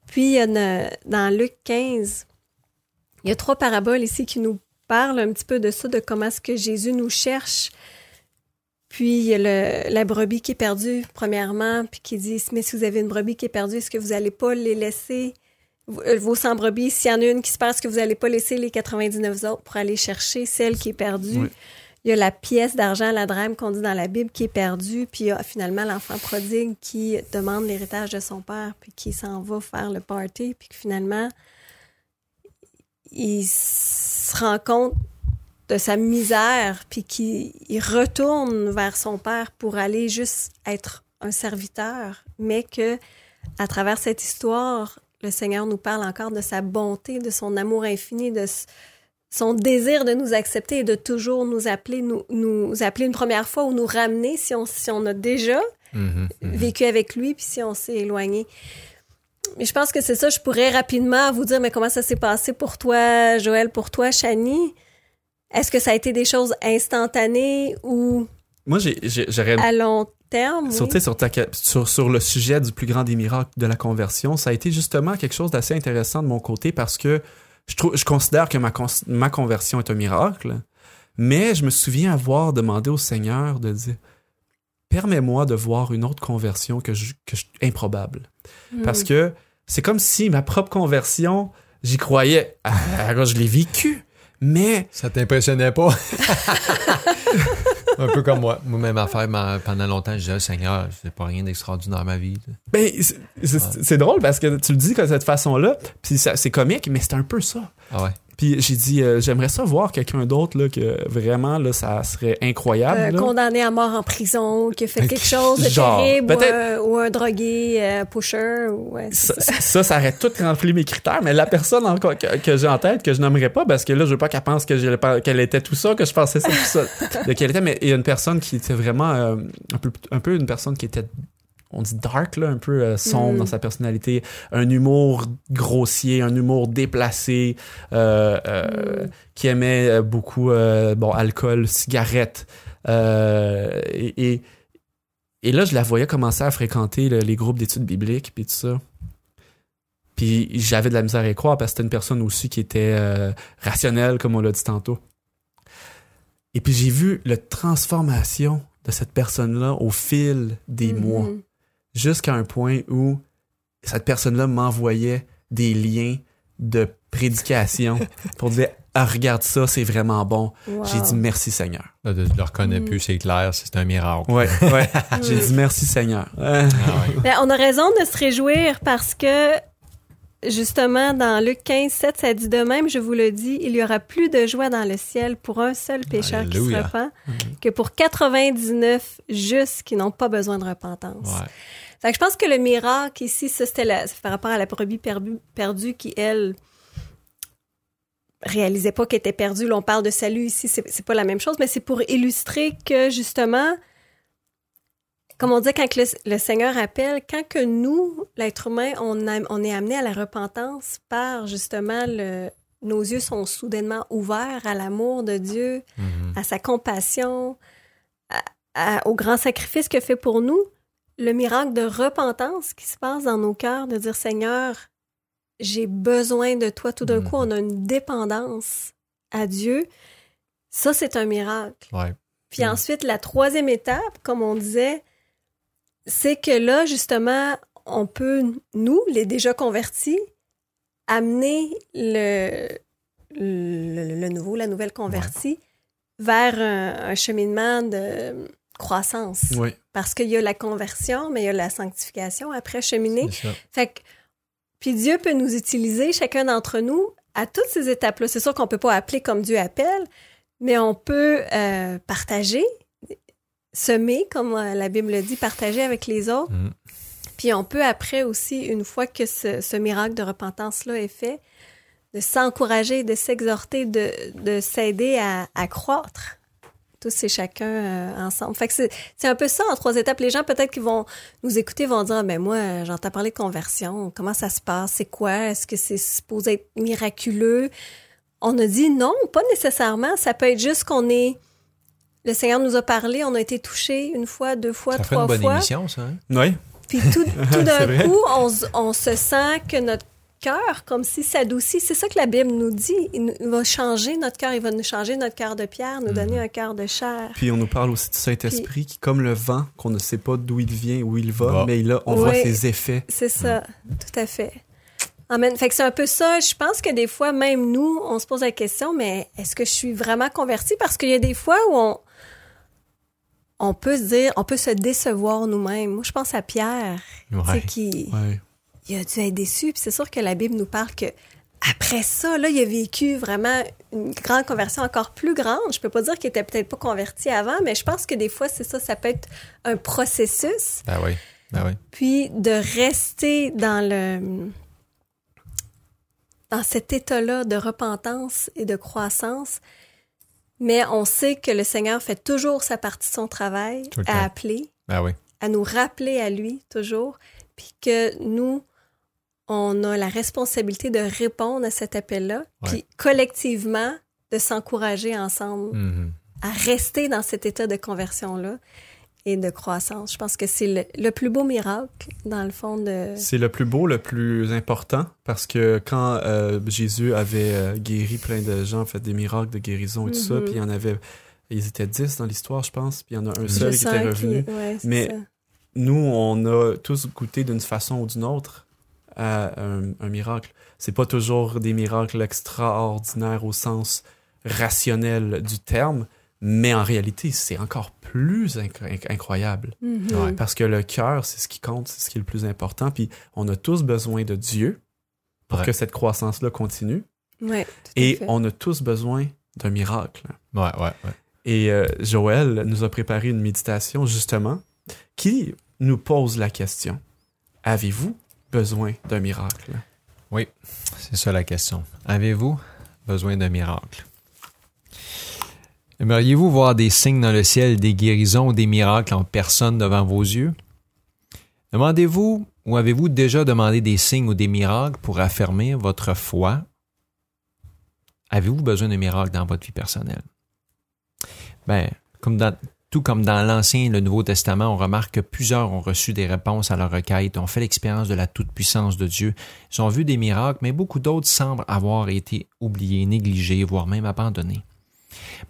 Speaker 2: Puis, il y a une- dans Luc 15, il y a trois paraboles ici qui nous parlent un petit peu de ça, de comment est-ce que Jésus nous cherche. Puis, il y a le- la brebis qui est perdue, premièrement, puis qui dit, mais si vous avez une brebis qui est perdue, est-ce que vous n'allez pas les laisser, euh, vos 100 brebis, s'il y en a une qui se perd, est-ce que vous n'allez pas laisser les 99 autres pour aller chercher celle qui est perdue?
Speaker 1: Oui.
Speaker 2: Il y a la pièce d'argent, la drame qu'on dit dans la Bible qui est perdue, puis il y a finalement l'enfant prodigue qui demande l'héritage de son père, puis qui s'en va faire le party, puis que finalement, il se rend compte de sa misère, puis qu'il il retourne vers son père pour aller juste être un serviteur, mais que à travers cette histoire, le Seigneur nous parle encore de sa bonté, de son amour infini, de son désir de nous accepter et de toujours nous appeler, nous, nous appeler une première fois ou nous ramener si on, si on a déjà
Speaker 3: Mhm, mhm.
Speaker 2: vécu avec lui, puis si on s'est éloigné. Mais je pense que c'est ça, je pourrais rapidement vous dire, mais comment ça s'est passé pour toi, Joël, pour toi, Chani? Est-ce que ça a été des choses instantanées ou
Speaker 1: Moi, j'aurais
Speaker 2: à long terme?
Speaker 1: Sur, tu sais, sur, ta- sur, sur le sujet du plus grand des miracles de la conversion, ça a été justement quelque chose d'assez intéressant de mon côté parce que je, trouve, je considère que ma, ma conversion est un miracle, mais je me souviens avoir demandé au Seigneur de dire Permets-moi de voir une autre conversion que je, que je- improbable.
Speaker 2: Hmm.
Speaker 1: Parce que c'est comme si ma propre conversion, j'y croyais. Ah, alors, je l'ai vécu, mais
Speaker 3: Ça t'impressionnait pas? Un peu comme moi. Moi-même affaire, pendant longtemps, je disais, Seigneur, c'est pas rien d'extraordinaire dans ma vie.
Speaker 1: Ben, c'est- c'est c'est drôle parce que tu le dis de cette façon-là, puis c'est comique, mais c'est un peu ça.
Speaker 3: Ah ouais.
Speaker 1: Puis j'ai dit, euh, j'aimerais ça voir quelqu'un d'autre là, que vraiment là, ça serait incroyable.
Speaker 2: Euh, condamné à mort en prison, qui a fait quelque chose de
Speaker 1: Genre,
Speaker 2: terrible, ou un, ou un drogué, euh, pusher, ou, ouais,
Speaker 1: Ça,
Speaker 2: ça.
Speaker 1: ça, ça aurait tout rempli mes critères, mais la personne encore que, que j'ai en tête, que je nommerai pas, parce que là, je veux pas qu'elle pense qu'elle était tout ça, que je pensais ça, tout ça, de qu'elle était, mais il y a une personne qui était vraiment euh, un, peu, un peu une personne qui était, on dit dark, là, un peu euh, sombre
Speaker 2: Mm.
Speaker 1: dans sa personnalité, un humour grossier, un humour déplacé, euh, euh,
Speaker 2: Mm.
Speaker 1: qui aimait beaucoup, bon, alcool, cigarettes. euh, et, et, et là, je la voyais commencer à fréquenter le- les groupes d'études bibliques, puis tout ça. Puis j'avais de la misère à y croire parce que c'était une personne aussi qui était rationnelle, comme on l'a dit tantôt. Et puis j'ai vu la transformation de cette personne-là au fil des
Speaker 2: Mhm.
Speaker 1: mois, jusqu'à un point où cette personne-là m'envoyait des liens de prédication pour dire ah, regarde ça, c'est vraiment bon.
Speaker 2: Wow.
Speaker 1: J'ai dit merci Seigneur.
Speaker 3: Là, je le reconnais
Speaker 2: Mm.
Speaker 3: plus, c'est clair, c'est un miracle.
Speaker 1: Ouais, ouais.
Speaker 2: Mm.
Speaker 1: J'ai dit merci Seigneur.
Speaker 3: Ah ouais.
Speaker 2: Ben, on a raison de se réjouir parce que, justement, dans Luc 15, 7, ça dit de même, je vous le dis, il y aura plus de joie dans le ciel pour un seul pécheur qui se repent que pour 99 justes qui n'ont pas besoin de repentance.
Speaker 3: Ouais.
Speaker 2: Fait que je pense que le miracle ici, ça c'était par rapport à la brebis perdu- perdue qui, elle, réalisait pas qu'elle était perdue. Là, on parle de salut ici, c'est pas la même chose, mais c'est pour illustrer que justement, comme on dit, quand que le, le Seigneur appelle, quand que nous, l'être humain, on, a- on est amené à la repentance par justement le, nos yeux sont soudainement ouverts à l'amour de Dieu,
Speaker 3: Mhm.
Speaker 2: à sa compassion, à- à- au grand sacrifice qu'il a fait pour nous, le miracle de repentance qui se passe dans nos cœurs, de dire Seigneur, j'ai besoin de toi. Tout d'un
Speaker 3: Mhm.
Speaker 2: coup, on a une dépendance à Dieu. Ça, c'est un miracle.
Speaker 3: Ouais.
Speaker 2: Puis
Speaker 3: Mhm.
Speaker 2: ensuite, la troisième étape, comme on disait, c'est que là, justement, on peut, nous, les déjà convertis, amener le, le, le nouveau, la nouvelle convertie vers un, un cheminement de croissance.
Speaker 1: ouais.
Speaker 2: Parce qu'il y a la conversion, mais il y a la sanctification après cheminer. Fait que, puis Dieu peut nous utiliser, chacun d'entre nous, à toutes ces étapes-là. C'est sûr qu'on peut pas appeler comme Dieu appelle, mais on peut euh, partager, semer, comme euh, la Bible le dit, partager avec les autres.
Speaker 3: Mhm.
Speaker 2: Puis on peut après aussi, une fois que ce, ce miracle de repentance-là est fait, de s'encourager, de s'exhorter, de, de s'aider à, à croître. Tous et chacun euh, ensemble. Fait que c'est un peu ça en trois étapes. Les gens peut-être qui vont nous écouter vont dire, mais moi, euh, j'entends parler de conversion. Comment ça se passe? C'est quoi? Est-ce que c'est supposé être miraculeux? On a dit non, pas nécessairement. Ça peut être juste qu'on est... Le Seigneur nous a parlé, on a été touché une fois, deux fois,
Speaker 3: Ça fait
Speaker 2: trois
Speaker 3: une bonne
Speaker 2: fois.
Speaker 3: émission, ça. Hein?
Speaker 1: Ouais.
Speaker 2: Puis tout, d'un coup, on, on se sent que notre cœur, comme si s'adoucit. C'est ça que la Bible nous dit. Il, nous- il va changer notre cœur. Il va nous changer notre cœur de pierre, nous donner un cœur de chair.
Speaker 1: Puis on nous parle aussi du Saint-Esprit qui, comme le vent, qu'on ne sait pas d'où il vient, où il va,
Speaker 3: Va.
Speaker 1: mais là, on voit ses effets.
Speaker 2: C'est ça, tout à fait. Amen. Fait que c'est un peu ça. Je pense que des fois, même nous, on se pose la question, mais est-ce que je suis vraiment convertie? Parce qu'il y a des fois où on, on peut se dire, on peut se décevoir nous-mêmes. Moi, je pense à Pierre,
Speaker 3: Ouais.
Speaker 2: qui,
Speaker 1: Ouais.
Speaker 2: Il a dû être déçu. Puis c'est sûr que la Bible nous parle que après ça, là, il a vécu vraiment une grande conversion encore plus grande. Je peux pas dire qu'il était peut-être pas converti avant, mais je pense que des fois, c'est ça, ça peut être un processus.
Speaker 3: Ben oui. Ben oui.
Speaker 2: Puis de rester dans le dans cet état-là de repentance et de croissance. Mais on sait que le Seigneur fait toujours sa partie de son travail à appeler,
Speaker 3: Ben oui.
Speaker 2: à nous rappeler à lui toujours, puis que nous, on a la responsabilité de répondre à cet appel-là, puis collectivement de s'encourager ensemble
Speaker 3: Mhm.
Speaker 2: à rester dans cet état de conversion-là et de croissance. Je pense que c'est le, le plus beau miracle, dans le fond, de...
Speaker 1: C'est le plus beau, le plus important, parce que quand euh, Jésus avait euh, guéri plein de gens, fait des miracles de guérison et tout ça,
Speaker 2: Mhm.
Speaker 1: puis il y en avait, ils étaient dix dans l'histoire, je pense, puis il y en a un seul
Speaker 2: Je
Speaker 1: qui était revenu.
Speaker 2: ouais,
Speaker 1: Mais-
Speaker 2: ça.
Speaker 1: Nous, on a tous goûté d'une façon ou d'une autre à un, un miracle. C'est pas toujours des miracles extraordinaires au sens rationnel du terme, mais en réalité, c'est encore plus inc- inc- incroyable.
Speaker 2: Mhm.
Speaker 3: Ouais.
Speaker 1: Parce que le cœur, c'est ce qui compte, c'est ce qui est le plus important. Puis on a tous besoin de Dieu pour
Speaker 3: Ouais.
Speaker 1: que cette croissance-là continue.
Speaker 2: Ouais, tout à
Speaker 1: Et
Speaker 2: fait.
Speaker 1: on a tous besoin d'un miracle.
Speaker 3: Ouais, ouais, ouais.
Speaker 1: Et euh, Joël nous a préparé une méditation, justement, qui nous pose la question Avez-vous besoin d'un miracle
Speaker 3: C'est ça la question. Avez-vous besoin d'un miracle? Aimeriez-vous voir des signes dans le ciel, des guérisons des miracles en personne devant vos yeux? Demandez-vous ou avez-vous déjà demandé des signes ou des miracles pour affirmer votre foi? Avez-vous besoin de miracles dans votre vie personnelle? Ben, comme dans, tout comme dans l'Ancien et le Nouveau Testament, on remarque que plusieurs ont reçu des réponses à leurs requêtes, ont fait l'expérience de la toute-puissance de Dieu, ils ont vu des miracles, mais beaucoup d'autres semblent avoir été oubliés, négligés, voire même abandonnés.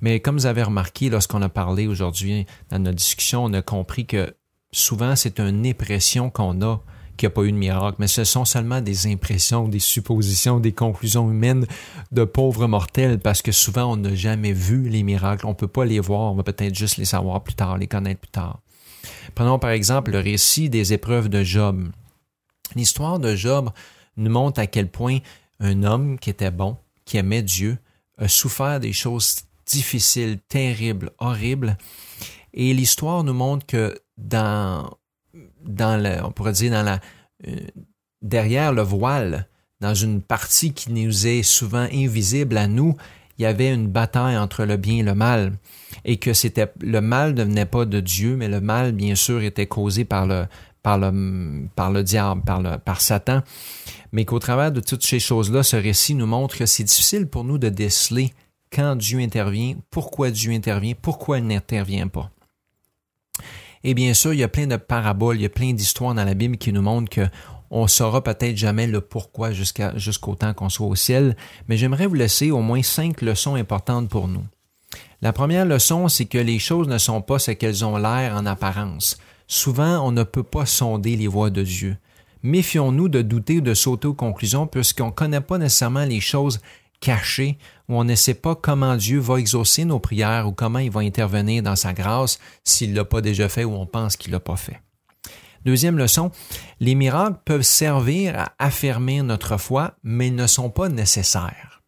Speaker 3: Mais comme vous avez remarqué, lorsqu'on a parlé aujourd'hui dans notre discussion, on a compris que souvent c'est une impression qu'on a n'y a pas eu de miracle, mais ce sont seulement des impressions, des suppositions, des conclusions humaines de pauvres mortels, parce que souvent on n'a jamais vu les miracles, on ne peut pas les voir, on va peut-être juste les savoir plus tard, les connaître plus tard. Prenons par exemple le récit des épreuves de Job. L'histoire de Job nous montre à quel point un homme qui était bon, qui aimait Dieu, a souffert des choses difficiles, terribles, horribles. Et l'histoire nous montre que dans on pourrait dire euh, derrière le voile, dans une partie qui nous est souvent invisible à nous, il y avait une bataille entre le bien et le mal, et que c'était le mal ne venait pas de Dieu, mais le mal bien sûr était causé par le par le par le diable, par par Satan, mais qu'au travers de toutes ces choses-là, ce récit nous montre que c'est difficile pour nous de déceler quand Dieu intervient, pourquoi Dieu intervient, pourquoi il n'intervient pas. Et bien sûr, il y a plein de paraboles, il y a plein d'histoires dans la Bible qui nous montrent que on saura peut-être jamais le pourquoi jusqu'au temps qu'on soit au ciel, mais j'aimerais vous laisser au moins cinq leçons importantes pour nous. La première leçon, c'est que les choses ne sont pas ce qu'elles ont l'air en apparence. Souvent, on ne peut pas sonder les voies de Dieu. Méfions-nous de douter ou de sauter aux conclusions puisqu'on ne connaît pas nécessairement les choses caché, on ne sait pas comment Dieu va exaucer nos prières ou comment il va intervenir dans sa grâce s'il ne l'a pas déjà fait ou on pense qu'il ne l'a pas fait. Deuxième leçon, les miracles peuvent servir à affirmer notre foi, mais ils ne sont pas nécessaires.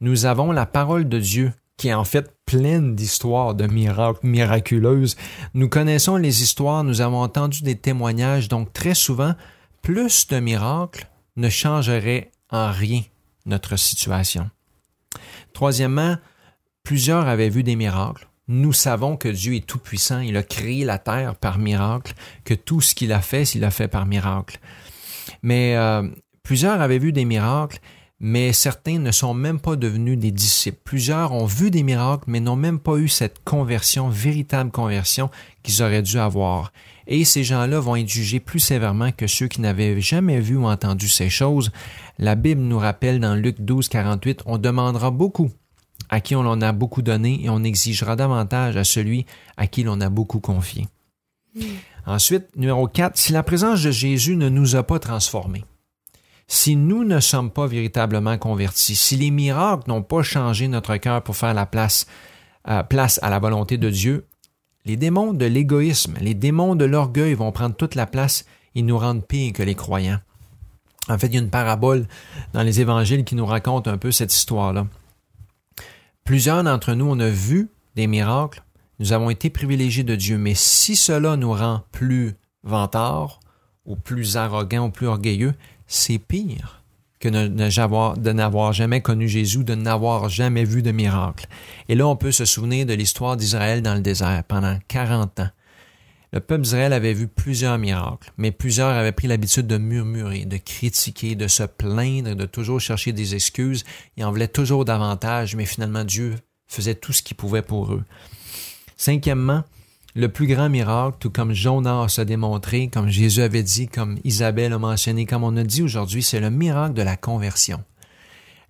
Speaker 3: Nous avons la parole de Dieu qui est en fait pleine d'histoires de miracles miraculeuses. Nous connaissons les histoires, nous avons entendu des témoignages, donc très souvent, plus de miracles ne changeraient en rien notre situation. Troisièmement, plusieurs avaient vu des miracles. Nous savons que Dieu est tout-puissant, il a créé la terre par miracle, que tout ce qu'il a fait, il l'a fait par miracle. Mais euh, plusieurs avaient vu des miracles, mais certains ne sont même pas devenus des disciples. Plusieurs ont vu des miracles, mais n'ont même pas eu cette conversion, véritable conversion qu'ils auraient dû avoir. Et ces gens-là vont être jugés plus sévèrement que ceux qui n'avaient jamais vu ou entendu ces choses. La Bible nous rappelle dans Luc 12, 48, on demandera beaucoup à qui on en a beaucoup donné et on exigera davantage à celui à qui l'on a beaucoup confié. Hmm. Ensuite, numéro 4, si la présence de Jésus ne nous a pas transformés, si nous ne sommes pas véritablement convertis, si les miracles n'ont pas changé notre cœur pour faire la place, euh, place à la volonté de Dieu, les démons de l'égoïsme, les démons de l'orgueil vont prendre toute la place et nous rendre pires que les croyants. En fait, il y a une parabole dans les évangiles qui nous raconte un peu cette histoire-là. Plusieurs d'entre nous, on a vu des miracles, nous avons été privilégiés de Dieu, mais si cela nous rend plus vantards, ou plus arrogants, ou plus orgueilleux, c'est pire que de n'avoir jamais connu Jésus, de n'avoir jamais vu de miracle. Et là, on peut se souvenir de l'histoire d'Israël dans le désert pendant 40 ans. Le peuple d'Israël avait vu plusieurs miracles, mais plusieurs avaient pris l'habitude de murmurer, de critiquer, de se plaindre, de toujours chercher des excuses. Ils en voulaient toujours davantage, mais finalement Dieu faisait tout ce qu'il pouvait pour eux. Cinquièmement, le plus grand miracle, tout comme Jonas a démontré, comme Jésus avait dit, comme Isabelle a mentionné, comme on a dit aujourd'hui, c'est le miracle de la conversion.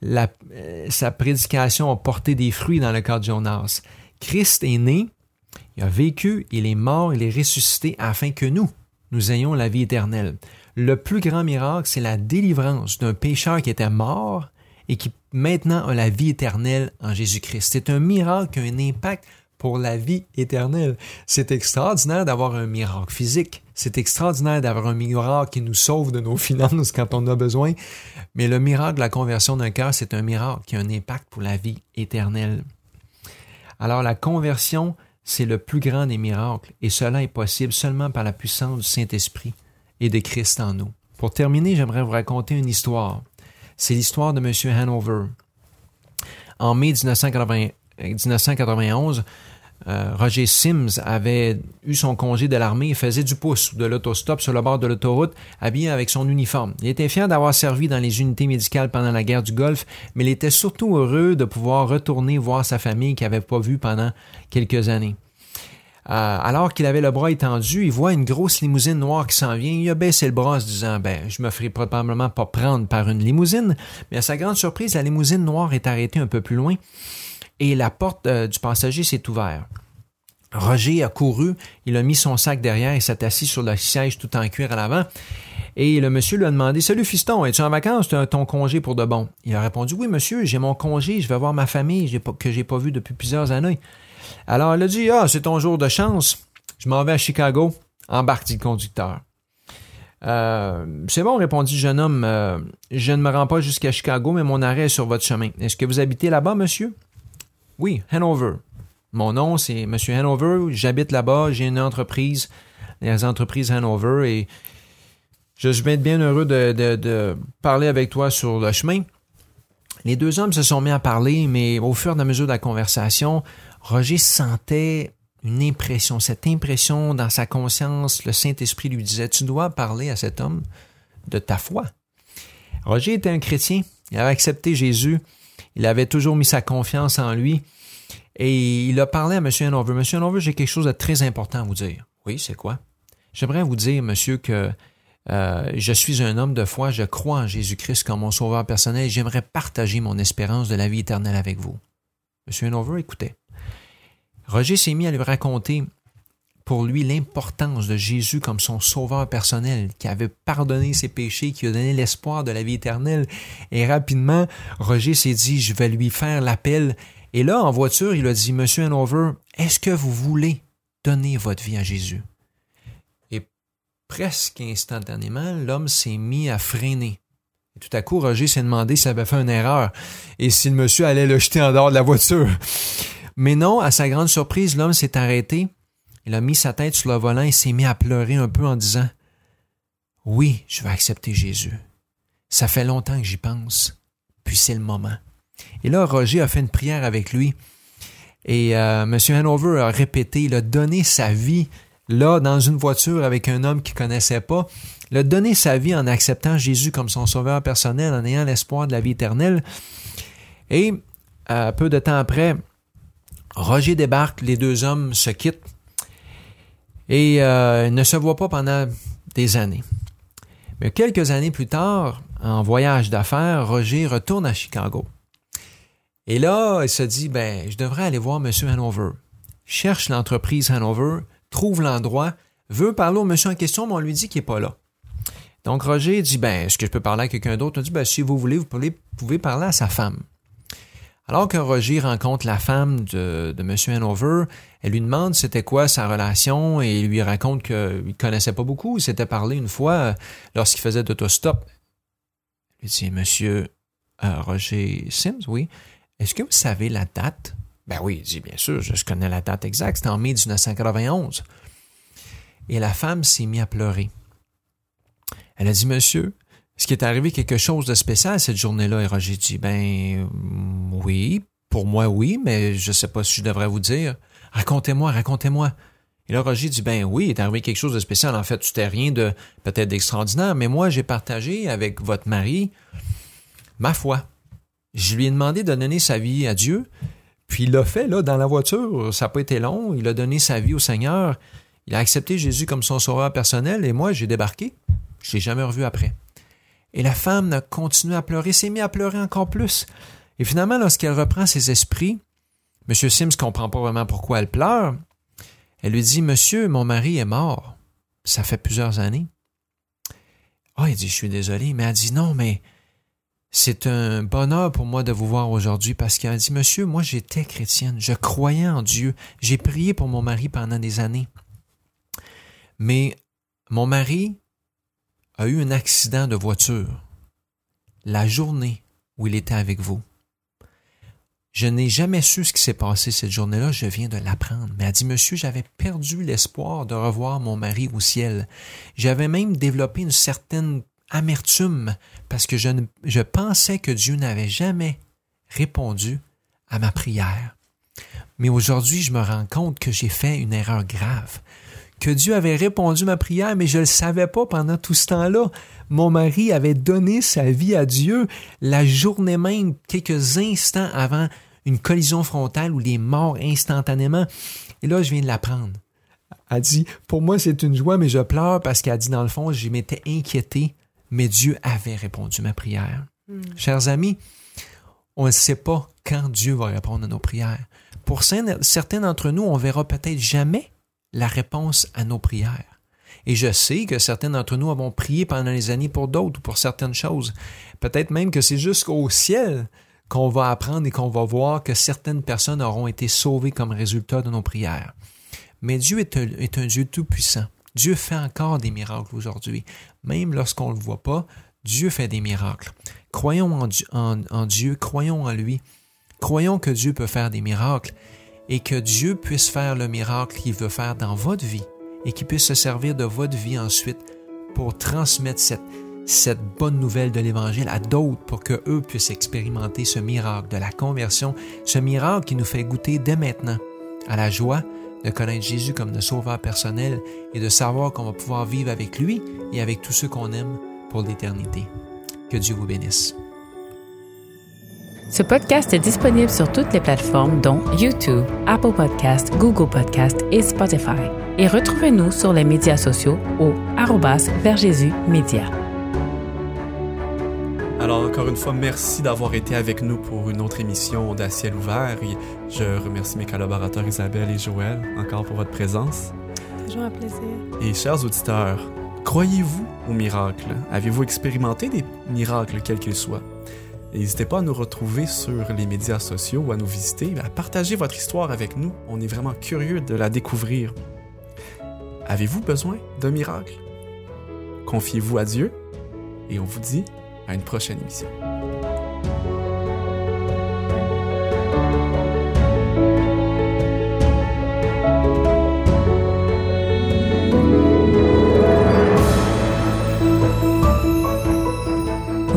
Speaker 3: Euh, sa prédication a porté des fruits dans le cas de Jonas. Christ est né, il a vécu, il est mort, il est ressuscité afin que nous, nous ayons la vie éternelle. Le plus grand miracle, c'est la délivrance d'un pécheur qui était mort et qui maintenant a la vie éternelle en Jésus-Christ. C'est un miracle qui a un impact pour la vie éternelle. C'est extraordinaire d'avoir un miracle physique. C'est extraordinaire d'avoir un miracle qui nous sauve de nos finances quand on a besoin. Mais le miracle de la conversion d'un cœur, c'est un miracle qui a un impact pour la vie éternelle. Alors la conversion, c'est le plus grand des miracles et cela est possible seulement par la puissance du Saint-Esprit et de Christ en nous. Pour terminer, j'aimerais vous raconter une histoire. C'est l'histoire de M. Hanover. En mai 1980, 1991, euh, Roger Sims avait eu son congé de l'armée et faisait du pouce de l'autostop sur le bord de l'autoroute, habillé avec son uniforme. Il était fier d'avoir servi dans les unités médicales pendant la guerre du Golfe, mais il était surtout heureux de pouvoir retourner voir sa famille qu'il n'avait pas vue pendant quelques années. Euh, alors qu'il avait le bras étendu, il voit une grosse limousine noire qui s'en vient. Il a baissé le bras en se disant Ben, je me ferai probablement pas prendre par une limousine. Mais à sa grande surprise, la limousine noire est arrêtée un peu plus loin et la porte euh, du passager s'est ouverte. Roger a couru, il a mis son sac derrière et s'est assis sur le siège tout en cuir à l'avant. Et le monsieur lui a demandé Salut fiston, es-tu en vacances? Ton congé pour de bon Il a répondu Oui, monsieur, j'ai mon congé, je vais voir ma famille que j'ai pas vue depuis plusieurs années. Alors il a dit Ah, c'est ton jour de chance, je m'en vais à Chicago, embarque, dit le conducteur. Euh, c'est bon, répondit le jeune homme. Euh, je ne me rends pas jusqu'à Chicago, mais mon arrêt est sur votre chemin. Est-ce que vous habitez là-bas, monsieur? Oui, Hanover. Mon nom, c'est M. Hanover. J'habite là-bas. J'ai une entreprise, les entreprises Hanover, et je suis bien heureux de, parler avec toi sur le chemin. Les deux hommes se sont mis à parler, mais au fur et à mesure de la conversation, Roger sentait une impression, cette impression dans sa conscience, le Saint-Esprit lui disait, tu dois parler à cet homme de ta foi. Roger était un chrétien, il avait accepté Jésus, il avait toujours mis sa confiance en lui. Et il a parlé à M. Hanover. M. Hanover, j'ai quelque chose de très important à vous dire. Oui, c'est quoi? J'aimerais vous dire, monsieur, que euh, je suis un homme de foi, je crois en Jésus-Christ comme mon sauveur personnel et j'aimerais partager mon espérance de la vie éternelle avec vous. M. Hanover écoutez. Roger s'est mis à lui raconter pour lui l'importance de Jésus comme son sauveur personnel, qui avait pardonné ses péchés, qui a donné l'espoir de la vie éternelle. Et rapidement, Roger s'est dit, je vais lui faire l'appel. Et là, en voiture, il a dit, Monsieur Hanover, est-ce que vous voulez donner votre vie à Jésus? Et presque instantanément, l'homme s'est mis à freiner. Et tout à coup, Roger s'est demandé s'il avait fait une erreur et si le monsieur allait le jeter en dehors de la voiture. Mais non, à sa grande surprise, l'homme s'est arrêté il a mis sa tête sur le volant et s'est mis à pleurer un peu en disant Oui, je vais accepter Jésus. Ça fait longtemps que j'y pense, puis c'est le moment. Et là, Roger a fait une prière avec lui. Et euh, M. Hanover a répété, il a donné sa vie là dans une voiture avec un homme qu'il connaissait pas. Il a donné sa vie en acceptant Jésus comme son sauveur personnel, en ayant l'espoir de la vie éternelle. Et euh, peu de temps après, Roger débarque, les deux hommes se quittent et euh, ne se voit pas pendant des années. Mais quelques années plus tard, en voyage d'affaires, Roger retourne à Chicago. Et là, il se dit, ben, je devrais aller voir M. Hanover. Cherche l'entreprise Hanover, trouve l'endroit, veut parler au monsieur en question, mais on lui dit qu'il n'est pas là. Donc Roger dit, ben, est-ce que je peux parler à quelqu'un d'autre? On dit, ben, si vous voulez, vous pouvez parler à sa femme. Alors que Roger rencontre la femme de, M. Hanover, elle lui demande c'était quoi sa relation et il lui raconte qu'il ne connaissait pas beaucoup. Il s'était parlé une fois euh, lorsqu'il faisait d'autostop. Il dit Monsieur euh, Roger Sims, oui. Est-ce que vous savez la date? Ben oui, il dit bien sûr, je connais la date exacte, c'était en mai 1991. Et la femme s'est mise à pleurer. Elle a dit Monsieur, est-ce qu'il est arrivé quelque chose de spécial cette journée-là? Et Roger dit, ben oui, pour moi oui, mais je ne sais pas si je devrais vous dire. Racontez-moi, racontez-moi. Et là, Roger dit, ben oui, il est arrivé quelque chose de spécial. En fait, c'était rien de peut-être d'extraordinaire, mais moi, j'ai partagé avec votre mari ma foi. Je lui ai demandé de donner sa vie à Dieu, puis il l'a fait, là, dans la voiture. Ça n'a pas été long. Il a donné sa vie au Seigneur. Il a accepté Jésus comme son sauveur personnel, et moi, j'ai débarqué. Je l'ai jamais revu après. Et la femme a continué à pleurer, s'est mise à pleurer encore plus. Et finalement, lorsqu'elle reprend ses esprits, M. Sims comprend pas vraiment pourquoi elle pleure. Elle lui dit Monsieur, mon mari est mort. Ça fait plusieurs années. Ah, oh, il dit Je suis désolé, mais elle dit Non, mais c'est un bonheur pour moi de vous voir aujourd'hui parce qu'elle dit Monsieur, moi j'étais chrétienne, je croyais en Dieu, j'ai prié pour mon mari pendant des années. Mais mon mari a eu un accident de voiture la journée où il était avec vous. Je n'ai jamais su ce qui s'est passé cette journée-là, je viens de l'apprendre. Mais elle dit, monsieur, j'avais perdu l'espoir de revoir mon mari au ciel. J'avais même développé une certaine amertume parce que je, je pensais que Dieu n'avait jamais répondu à ma prière. Mais aujourd'hui, je me rends compte que j'ai fait une erreur grave. Que Dieu avait répondu à ma prière, mais je ne le savais pas pendant tout ce temps-là. Mon mari avait donné sa vie à Dieu la journée même, quelques instants avant une collision frontale où il est mort instantanément. Et là, je viens de l'apprendre. Elle dit, pour moi, c'est une joie, mais je pleure parce qu'elle dit, dans le fond, je m'étais inquiété, mais Dieu avait répondu à ma prière. Hmm. Chers amis, on ne sait pas quand Dieu va répondre à nos prières. Pour certains d'entre nous, on verra peut-être jamais la réponse à nos prières. Et je sais que certains d'entre nous avons prié pendant les années pour d'autres ou pour certaines choses. Peut-être même que c'est jusqu'au ciel qu'on va apprendre et qu'on va voir que certaines personnes auront été sauvées comme résultat de nos prières. Mais Dieu est un, Dieu tout-puissant. Dieu fait encore des miracles aujourd'hui. Même lorsqu'on ne le voit pas, Dieu fait des miracles. Croyons en, en, Dieu, croyons en lui. Croyons que Dieu peut faire des miracles et que Dieu puisse faire le miracle qu'il veut faire dans votre vie et qu'il puisse se servir de votre vie ensuite pour transmettre cette, cette bonne nouvelle de l'Évangile à d'autres pour qu'eux puissent expérimenter ce miracle de la conversion, ce miracle qui nous fait goûter dès maintenant à la joie de connaître Jésus comme notre sauveur personnel et de savoir qu'on va pouvoir vivre avec lui et avec tous ceux qu'on aime pour l'éternité. Que Dieu vous bénisse.
Speaker 4: Ce podcast est disponible sur toutes les plateformes dont YouTube, Apple Podcast, Google Podcast et Spotify. Et retrouvez-nous sur les médias sociaux au arrobas vers Jésus Média.
Speaker 1: Alors encore une fois, merci d'avoir été avec nous pour une autre émission d'À ciel ouvert. Et je remercie mes collaborateurs Isabelle et Joël encore pour votre présence.
Speaker 2: Toujours un plaisir.
Speaker 1: Et chers auditeurs, croyez-vous aux miracles? Avez-vous expérimenté des miracles quels qu'ils soient? N'hésitez pas à nous retrouver sur les médias sociaux ou à nous visiter, à partager votre histoire avec nous. On est vraiment curieux de la découvrir. Avez-vous besoin d'un miracle? Confiez-vous à Dieu et on vous dit à une prochaine émission.